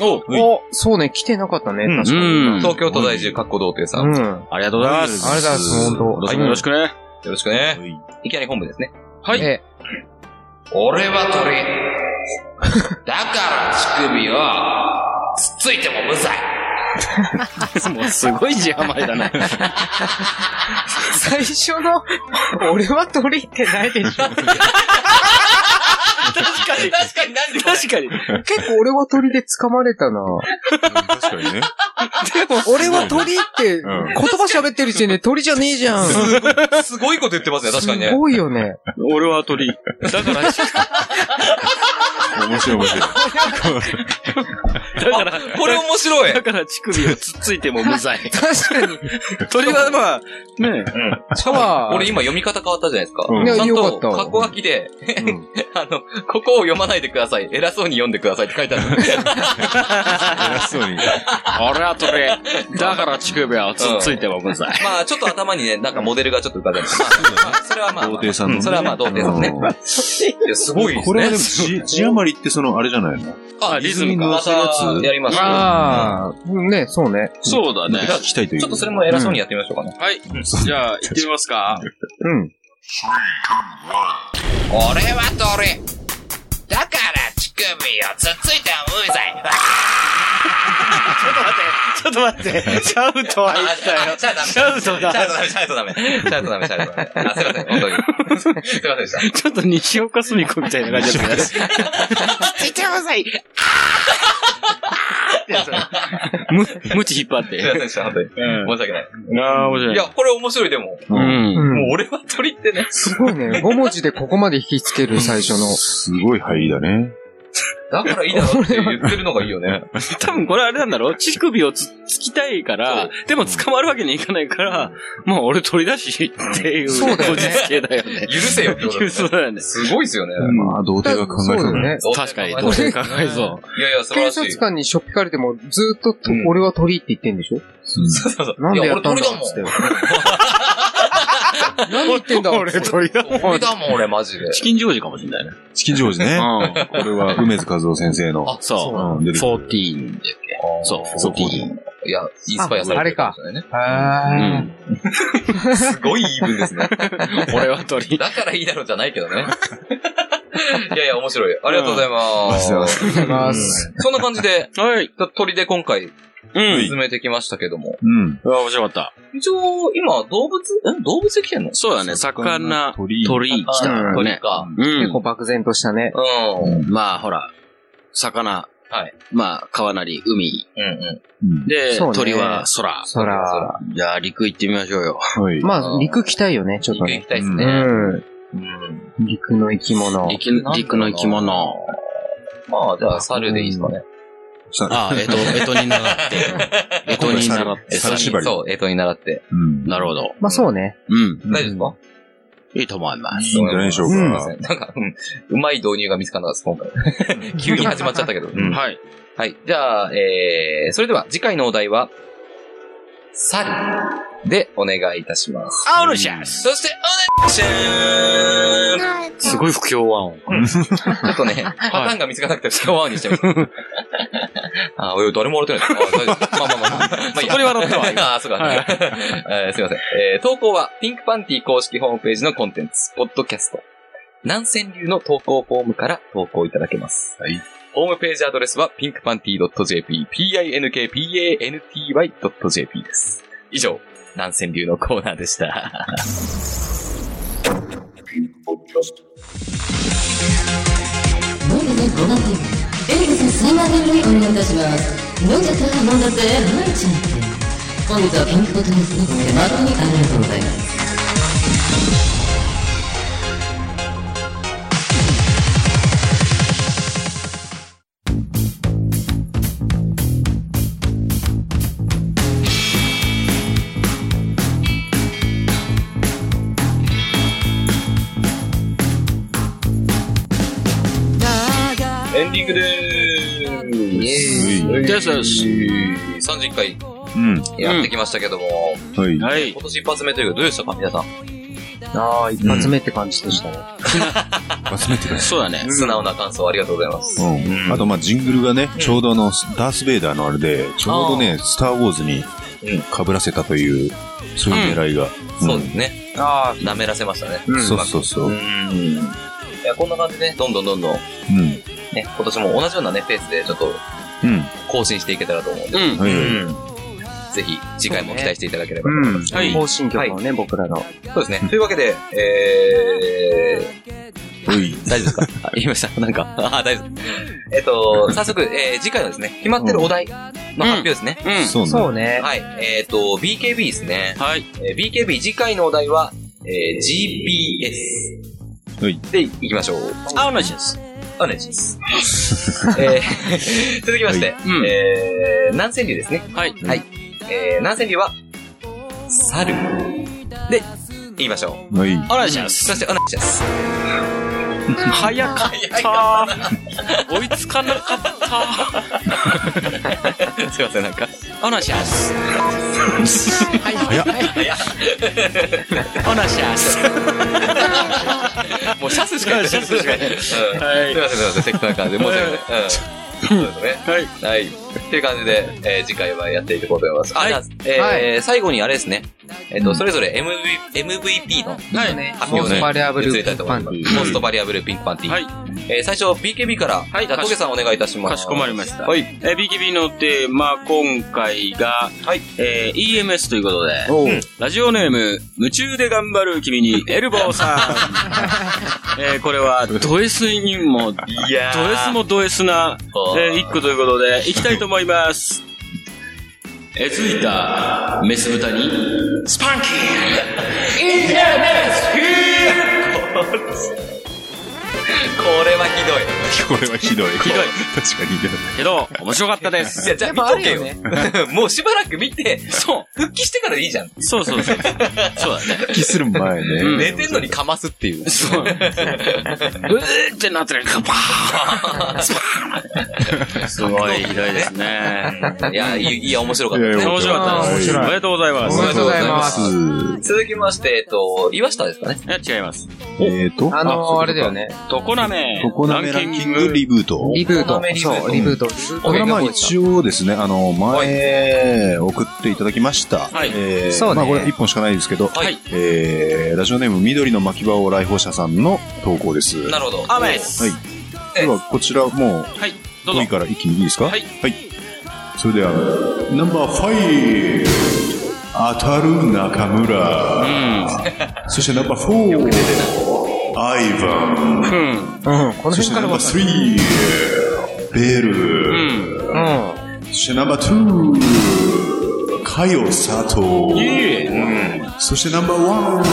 S6: お
S4: お、そうね、来てなかったね、
S5: うん
S4: 確かに。
S6: うん
S3: 東京都在住、かっこ童貞さ。
S4: うんん。
S6: ありがとうございます。
S4: ありがとうございます、
S6: よろしくね。
S3: よろしくね。
S5: はい
S3: いきなり本部ですね。
S6: はい。
S4: え、
S3: 俺は鳥。だから乳首を、つっついても無罪。
S6: もうすごい字余りだね。
S4: 最初の、俺は鳥ってないでしょ。
S3: 確かに。確かになんで
S6: 確かに。
S4: 結構俺は鳥で掴まれたな。
S5: 確かにね。
S4: 俺は鳥って、言
S5: うん
S4: 葉喋ってる時点で鳥じゃねえじゃん。
S3: すごいこと言ってますね、確かにね
S4: す。ごいよね。
S6: 俺は鳥。だから、
S5: 面白い面白い。
S6: だから、
S3: これ面白い。
S6: だから乳首をつっついても無罪。
S4: 確かに。
S6: 鳥はまあ、ね
S3: しかも
S4: あー
S3: 俺今読み方変わったじゃないですか。
S5: うん
S4: いや
S3: ちゃん
S4: よかった
S3: と、過去書きで、
S5: うん
S3: あの、ここを読まないでください。偉そうに読んでくださいって書いてある。
S5: 偉そうに。
S6: 俺は鳥。だから乳首はつっついても無罪。
S3: まあ、ちょっと頭にね、なんかモデルがちょっと浮かんでる。まあ、それはまあ、
S5: 童貞さんのね
S3: うそれはまあ、童貞さんね。
S5: うん
S3: いや、すごいですね。
S5: これはでも、字、字余りってその、あれじゃないの？
S3: あ、
S6: リズムか
S3: またやりましょう。
S4: ああ、うんね、そうね。
S6: そうだね。
S5: 聞きたいという。
S3: ちょっとそれも偉そうにやってみましょうかね。
S6: はい。じゃあ、行ってみますか。
S4: うん。
S3: 俺は鳥。だから首をつっついても無罪。
S6: ちょっと待って。シャウトは言ったよ。
S3: シャウト
S6: シャウトだ。
S3: シャウトダメ、シャウトダメ。シャウトダメ、シャウトダメ。あ、すいません、本当に。すいませんでした。
S6: ちょっと西岡澄子みたいな感じだった ね。む、ムチ引っ張って。
S3: すいませんでした、本当に。
S6: うん
S3: 申し訳ない。
S6: ああ、面白い。
S3: いや、これ面白いでも。
S6: う。
S4: うんん。
S3: もう俺は鳥ってね。
S4: すごいね。5文字でここまで引きつける最初の。
S5: すごい入りだね。
S3: だからいいだろって言ってるのがいいよね。
S6: 多分これあれなんだろ？う乳首をつ、つきたいから、でも捕まるわけにいかないから、もう俺鳥だしっていう、
S4: そうだよね
S6: こじつけだよね。
S3: 許せよってことだよね
S6: そうだよね。
S3: すごいですよね。
S5: まあ、童貞が考えそううだね。
S6: 確かに、どうせ考えそ
S3: いやいや、素晴
S4: 警
S3: らしい。
S4: 察官にしょっぴかれても、ずーっとと
S3: うん
S4: 俺は鳥って言ってんでしょ？
S3: そうそうそう。
S4: なんで
S3: いや、
S4: やったんだ。っつって。何言ってんだ
S6: 俺鳥だ
S3: 鳥だもん、俺マジで
S6: う。。チキンジョージかもしれないね。
S5: チキンジョージね。
S6: う
S5: これは梅津和夫先生の。
S3: あ、
S6: そう。
S5: うん出てくる
S6: 14だっけ？そう、14。
S3: いや、インスパイアされてるかもしれないね。
S4: あ
S6: うん。
S3: すごい言い分ですね。
S6: 俺は鳥。
S3: だからいいだろうじゃないけどね。いやいや、面白い。ありがとうございます。
S5: ありがとうござい
S4: ます。
S3: そんな感じで、
S6: はい。
S3: 鳥で今回
S6: うん。
S3: 進めてきましたけども。
S5: うん。
S6: うわ、面白かった。
S3: 一応、今、動物、ん？動物で来てんの？
S6: そうだね、魚、
S5: 鳥。
S6: 鳥、来た。
S3: 鳥か。
S6: うん
S4: 結構。漠然としたね。
S3: うん。
S6: まあ、ほら、魚。
S3: はい。
S6: まあ、川なり、海。
S3: うんう
S5: うん。
S6: で、鳥は空。
S4: 空。
S6: じゃあ、陸行ってみましょうよ。
S5: はい。
S4: まあ、陸来たいよね、ちょっとね
S3: 陸行き。たいです
S4: う
S3: ね。
S4: ん。
S3: うん。
S4: 陸の生き物。
S6: 陸陸の生き物。
S3: まあ、じゃあ、猿でいいですかね。
S5: さ
S6: ああ、えと、えとに習って。えとに習って。
S5: 猿縛り
S3: そう、えとに習って。
S5: うん。
S6: なるほど。
S4: まあそうね。
S6: うん。
S3: 大丈夫ですか
S6: いいと思います。
S5: いいんじゃないでしょう
S3: すいま
S5: か。
S3: せんなんか、うん、うまい導入が見つからなかったです、今回。急に始まっちゃったけど。うん
S6: はい。
S3: はい。じゃあ、えー、それでは次回のお題は、猿でお願いいたします。
S6: あおろしゃす
S3: そして、お願いします
S6: すごい不協和音。
S3: ちょっとね、パターンが見つからなくて、不協和音にしちゃいまし た。あ、おい、誰も笑ってない。あ大丈夫まあ まあまあまあ。まあ
S6: そこに笑ったわ今
S3: あ、そうか。えーすいません。えー投稿は、ピンクパンティ公式ホームページのコンテンツ、ポッドキャスト。南千流の投稿フォームから投稿いただけます。
S5: はい。
S3: ホームページアドレスは pinkpanty.jp、pinkpanty.jp です。以上、南千流のコーナーでした。
S8: 飲んでね、ご覧で。エリカさん、サイマーゲルにお願いいたします。飲んじゃったら飲んだぜ、はいちゃんって。本日はピンクボトルスにて誠にありがとうございます。
S3: エンディングでーす。
S6: ですです。
S3: 30回
S5: うん。
S3: やってきましたけども、
S5: はい。
S6: はい。
S3: 今年一発目というかどうでしたか？皆さん。
S4: ああ、一発目って感じでしたね。
S5: 集めてくださ
S6: そうだね。
S3: 素直な感想ありがとうございます。
S5: い。うん。あと、まあ、ジングルがね、ちょうどあの、ダース・ベイダーのあれで、ちょうどね、スター・ウォーズに被らせたという、そういう狙いが。
S3: そうですね。
S4: あ
S3: 舐めらせましたね。
S5: うんそうそうそう。
S3: う
S5: うん。
S3: ん。いや、こんな感じで、どんどんどんどん、ね、今年も同じようなね、ペースでちょっと
S5: うん。
S3: 更新していけたらと思うんで、
S6: うん。
S5: はい
S3: ぜひ次回も期待していただければと思います。
S6: はい
S4: 方針曲のね、僕らの。
S3: そうですね。というわけで、え
S5: はい。
S3: ー、大丈夫ですか？あ言いましたなんか、あ、大丈夫。えっと、早速、えー、次回はですね、決まってるお題の発表ですね。
S6: うん。
S5: そうね。
S4: そうね。
S3: はい。えっ、と、BKB ですね。
S6: はい。
S3: えー BKB 次回のお題は、えー GPS
S5: はい。
S3: でいきましょう。
S6: あおろしゃす。
S3: お願いします。えー、続きまして、
S6: うん
S3: えー、南千流ですね。
S6: はい。
S3: はい。えー、南千流は、猿で言いましょう。
S5: はい。
S6: おろしゃす。
S3: そして、お願いします。
S6: 早かった。追いつかなかった。
S3: すいません、なんか。
S6: おろしゃす。
S5: 早っ。
S6: おろしゃす。
S3: もうシャスしかない。
S6: シャスしかない
S3: うんすい
S6: はい
S3: ません、すいません、適当な感じで申し訳ない。うん。そうですね。
S6: はい。
S3: はい。っていう感じで、えー次回はやっていこうと思います。あ、
S6: はい
S3: じゃあえー最後にあれですね。えっ、と、それぞれ MV MVP の
S6: はい。
S3: 発表をね
S4: most valuable
S3: 移りたいと思います
S4: ピンクパンティ
S3: most valuable ピンクパンティ。
S6: はい。
S3: えー最初 BKB から、
S6: はい
S3: じゃあ、トゲさんお願いいたします。
S6: かしこまりました。
S3: はい。
S6: えー、BKB のテーマ、今回が、
S3: はい。
S6: えー、EMS ということで、
S3: うん
S6: ラジオネーム、夢中で頑張る君に、エルボーさん。えー、これは、ド S にも、ド
S3: いや
S6: S もド S な、えー、一個ということで、いきたいと思います。えずいた、メス豚に、スパンキー
S3: これはひどい。
S5: これはひどい。
S6: ひどい。
S5: 確かにひどい。
S6: けど、面白かったで
S3: い
S6: す。
S3: や、じゃあ見とけよ。もうしばらく見て、
S6: そう。
S3: 復帰してからでいいじゃん。
S6: そうそうそう。そうだね。
S5: 復帰する前ね。
S6: うん
S3: 寝てんのにかますっていう。
S6: そう。うーってなってるから、パーンスパーンすごいひどいですね。
S3: いや、いい、いや、面白かった。
S6: 面白かったです。
S4: 面白い
S6: おめでとうございます。
S4: おめでとうございます
S3: 続きまして、えっと、岩下ですかね。
S6: いや、違います。
S5: えーと、
S4: あのー、あれだよ
S5: ね。
S4: ね。
S6: トコナメ。
S5: トコナメランキングリブート。
S4: リブートそう、リブート。
S5: これはまあ一応ですね、あの、前、送っていただきました。
S6: はい
S5: えまあこれ一本しかないですけど、
S6: はい。
S5: えー、ラジオネーム緑の巻き場を来訪者さんの投稿です。
S3: なるほど。
S6: アメス。
S5: はい。では、こちらもう、
S6: はい。どうぞ
S5: 5位。から一気にいいですか？
S6: はい。
S5: はい。それでは、ナンバー5、当たる中村。
S6: うん。
S5: そしてナンバー4、アイバン。
S6: うん。
S4: うん、この
S5: そしてナン
S4: らわかる。
S5: 3、ベル。
S6: うん。
S4: うん。
S5: そしてナンバー2、カヨサト
S6: いえ。うん。
S5: そしてナンバーワン、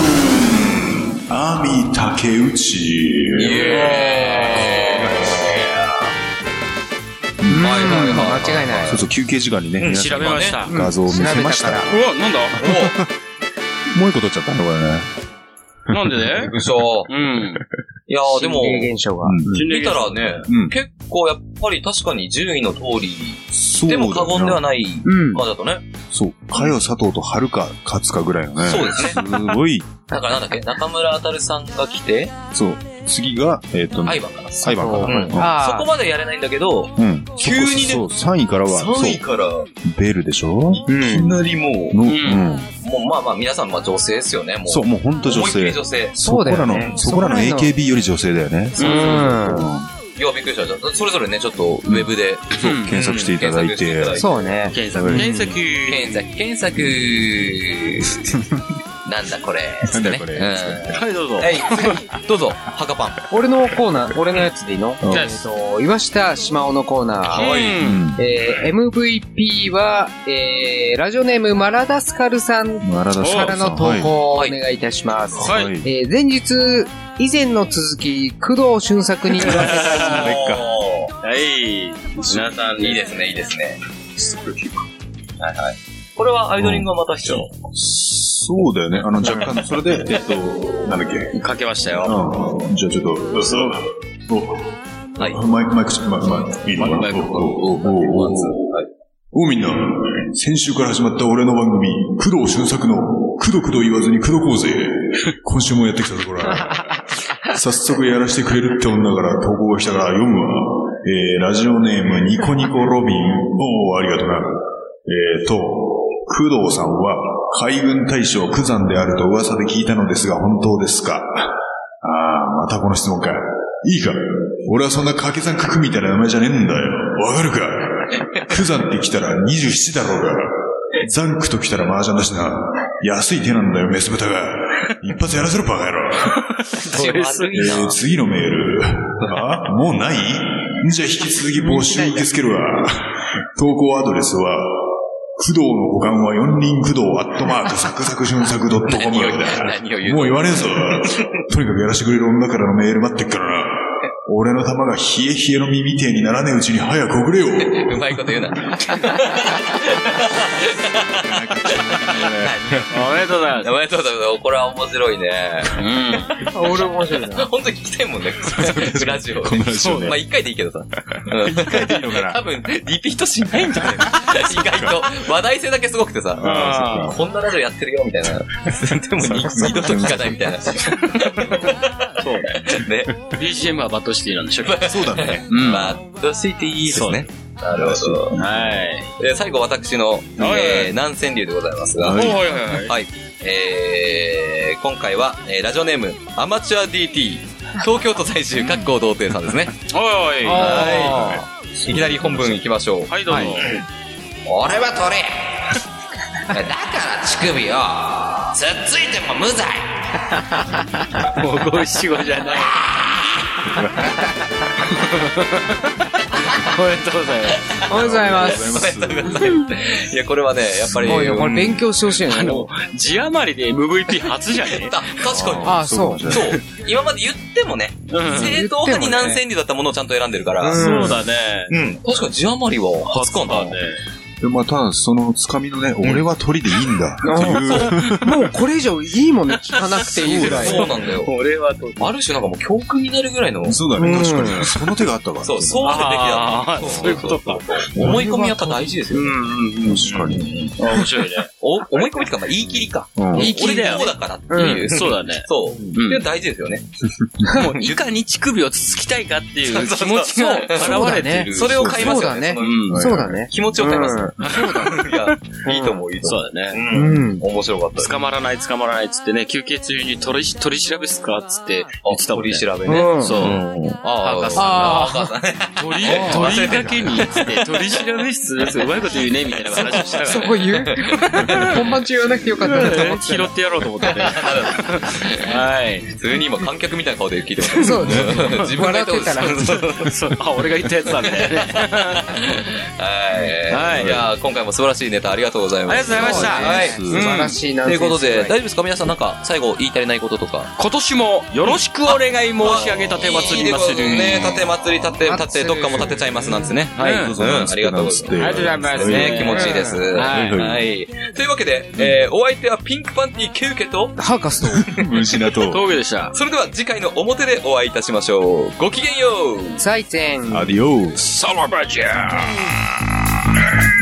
S5: アミ竹内。
S4: うん
S3: はいはいはい
S4: 間違いない
S5: そう。そう、休憩時間にね、皆さん
S6: 調べました。
S5: 画像を見せました。
S6: う わ、なんだ？
S5: もう一個取っちゃったね、これね。
S6: なんでね？
S3: 嘘。
S6: うん。
S3: いやーでも、
S4: 現象が。
S5: うん
S3: 見たらね、
S5: うん
S3: 結構やっぱり確かに順位の通り、
S5: そう
S3: でも過言では
S5: な
S3: ない
S4: うん。
S3: 感じだとね。
S5: そう、かよ佐藤とはるか勝つかぐらいのね。
S3: そうですね
S5: すごい、
S3: だからなんだっけ、中村あたるさんが来て、
S5: そう。次が、えっ、と、
S3: アイバンかな。
S5: 裁判かな。
S3: うん
S5: うん
S4: あ
S3: そこまでやれないんだけど、
S5: うん。
S3: 急にね
S5: そう、3位からは、そう、
S3: 3位から、
S5: ベルでしょ？
S3: いきなりもう、
S5: の、
S6: ん
S5: うん。
S3: もうまあまあ皆さんまあ女性ですよね、もう。
S5: そう、もうほんと女性。
S3: 女性。
S5: そこら
S4: そうだよ
S5: の、
S4: ね
S5: そこらの
S4: そこらの
S5: AKB より女性だよね。
S4: うん。
S3: いや、びっくりした。それぞれね、ちょっとウェブで、
S6: うん
S5: 検索していただいて。
S4: そうね。
S6: 検索。検索。
S3: 検索、検索。なんだこれ。
S5: なんだこれ
S3: うん
S6: はい、どうぞ。
S3: はい、次、どうぞ、ハカパン。
S4: 俺のコーナー、俺のやつでいいの？
S5: うん
S4: えっと、岩下島尾のコーナー。
S6: う。
S5: うんん。
S4: えー MVP は、えー、ラジオネームマラダスカルさん
S5: マラダス
S4: からの投稿をお願いいたします。
S6: はい
S5: はい。
S4: えー前日、以前の続き、工藤俊作に言わせたい。
S6: はい。皆さん、
S3: いいですね、いいですね。はいはい。これはアイドリングはまた必要。
S5: そうだよね。あの、若干、それで、えっと、なんだっけ？
S6: かけましたよ。
S5: うん。じゃあちょっと、
S3: はい。
S5: おマイク、マイク、マイク、マイク、いいのかな
S6: マイク
S5: おおおおおみんな、先週から始まった俺の番組、工藤俊作の、くどくど言わずにくどこうぜ。今週もやってきたところだ。早速やらせてくれるって女から投稿が来たから読むわ。えー、ラジオネームニコニコロビン。おー、ありがとな。えーと、工藤さんは海軍大将九山であると噂で聞いたのですが本当ですか？ああ、またこの質問か。いいか？俺はそんな掛け算九九みたいな名前じゃねえんだよ。わかるか？九山って来たら27だろうが。ザンクと来たら麻雀だしな。安い手なんだよ、メス豚が。一発やらせろ、バカ野郎。えー、次のメール。あ？もうない？じゃあ引き続き募集受け付けるわ。投稿アドレスは、工藤の五感は四輪駆動アットマークサクサク瞬作ドットコム
S3: 何を言う。
S5: もう言わねえぞ。とにかくやらしてくれる女からのメール待ってっからな。俺の玉が冷え冷えの耳手にならねえうちに早く送れよ。
S3: うまいこと言うな。
S6: おめでとうございます。
S3: おめでとうございます。これは面白いね。
S6: うん。
S4: 俺面白いな。
S3: 本当に聞きたいもんね、ラジオ。
S5: このラジオね
S3: まあ一回でいいけどさ。一回でいいのかな多分、リピートしないんじゃない 意外と。話題性だけすごくてさ。
S6: あ
S3: こんなラジオやってるよ、みたいな。でも二二度と聞かないみたいな。
S6: そうね。
S3: ね。
S6: BGM はバッドシティなんでしょう
S5: そうだね。
S6: うん
S3: まあ、どしいていいですね。なるほど。
S6: はい。
S3: で最後、私の、えー、南川流でございますが。
S6: おいおいおい。
S3: はい。えー、今回は、えー、ラジオネーム、アマチュア DT、東京都在住、各校童貞さんですね。
S6: おいおい。
S3: はい。いきなり本文行きましょう。
S6: はい、どうぞ。
S3: 俺は取れだから乳首を、つっついても無罪
S6: もう五七五じゃない。おめでとうございます。
S4: おはようございます。
S3: いや、これはね、やっぱり。
S4: もうこれ勉強してほしいの
S6: あの、字余りで MVP 初じゃね？
S3: あ 確かに。
S4: あ、そう。
S5: そう
S3: そう。今まで言ってもね、
S6: うん
S3: 正統派に南川流だったものをちゃんと選んでるから。
S6: そうだね。
S3: うん。確かに字余りは初かな。
S6: ね。
S5: でまあ、ただ、そのつかみのね、俺は鳥でいいんだっていう、
S4: もうこれ以上いいもんね、聞かなくていいぐらい。
S3: そうなんだよ。
S6: 俺はと、
S3: ある種なんかもう教訓になるぐらいの。
S5: そうだね、
S4: うん
S5: 確かに。その手があったから。
S3: そう、そうあるべき
S6: あ
S3: だ
S6: ーそういうことか。
S3: 思い込みやっぱ大事ですよ。
S6: うんうんうん。
S5: 確かに。
S6: あ面白いね。
S3: お思い込みってか、まあ言い切りか。
S5: うん
S6: 言い切りだよ
S3: 俺こうだからっていう。
S6: そうだね。
S3: そう。って大事ですよね。
S6: もう、いかに乳首をつつきたいかっていう気持ちが現れてる。
S3: それを買いますよね。
S4: そうだね。
S3: 気持ちを買います。いや、いいと思う、いいと思う。
S6: そうだね。
S4: うん。
S3: 面白かった。
S6: 捕まらない捕まらないっつってね、休憩中に取り取り調べっすかっつって言ってたもんね
S3: 取り。調べね。
S4: うん
S6: そう。
S3: ああー、博士ね。
S6: 鳥、鳥だけにっつって、取り調べ室ですうまいこと言うね、みたいな話をしたから
S4: そ
S6: ね。
S4: こ言う本番中言わなくてよかったなと思って
S6: 拾ってやろうと思ってね。はい。
S3: 普通に今観客みたいな顔で聞いてました。
S4: そうね。
S3: 自分が言ったこと
S4: 笑ってたら
S6: そうあ、俺が言ったやつだね。
S3: はい。
S6: はい
S3: いやー今回も素晴らしいネタありがとうございます。
S6: ありがとうございました
S3: はい。
S4: 素晴らしいな。
S3: ということで、大丈夫ですか皆さんなんか最後言い足りないこととか。
S6: 今年もよろしくお願い申し上げたて祭りまする。
S3: いいね。盾祭り、盾、盾、どっかも立てちゃいますなんつね。はい。ありがとうございます。
S5: あり
S6: がとうございます
S3: ね、気持ちいいです。
S6: はい
S3: はい。というわけで、えーお相手はピンクパンティケウケと、
S4: ハーカスと、
S5: ムシナと、
S6: 峠でした。
S3: それでは次回の表でお会いいたしましょう。ごきげんよう
S4: 再戦。
S5: アディオス。
S6: サラバジャー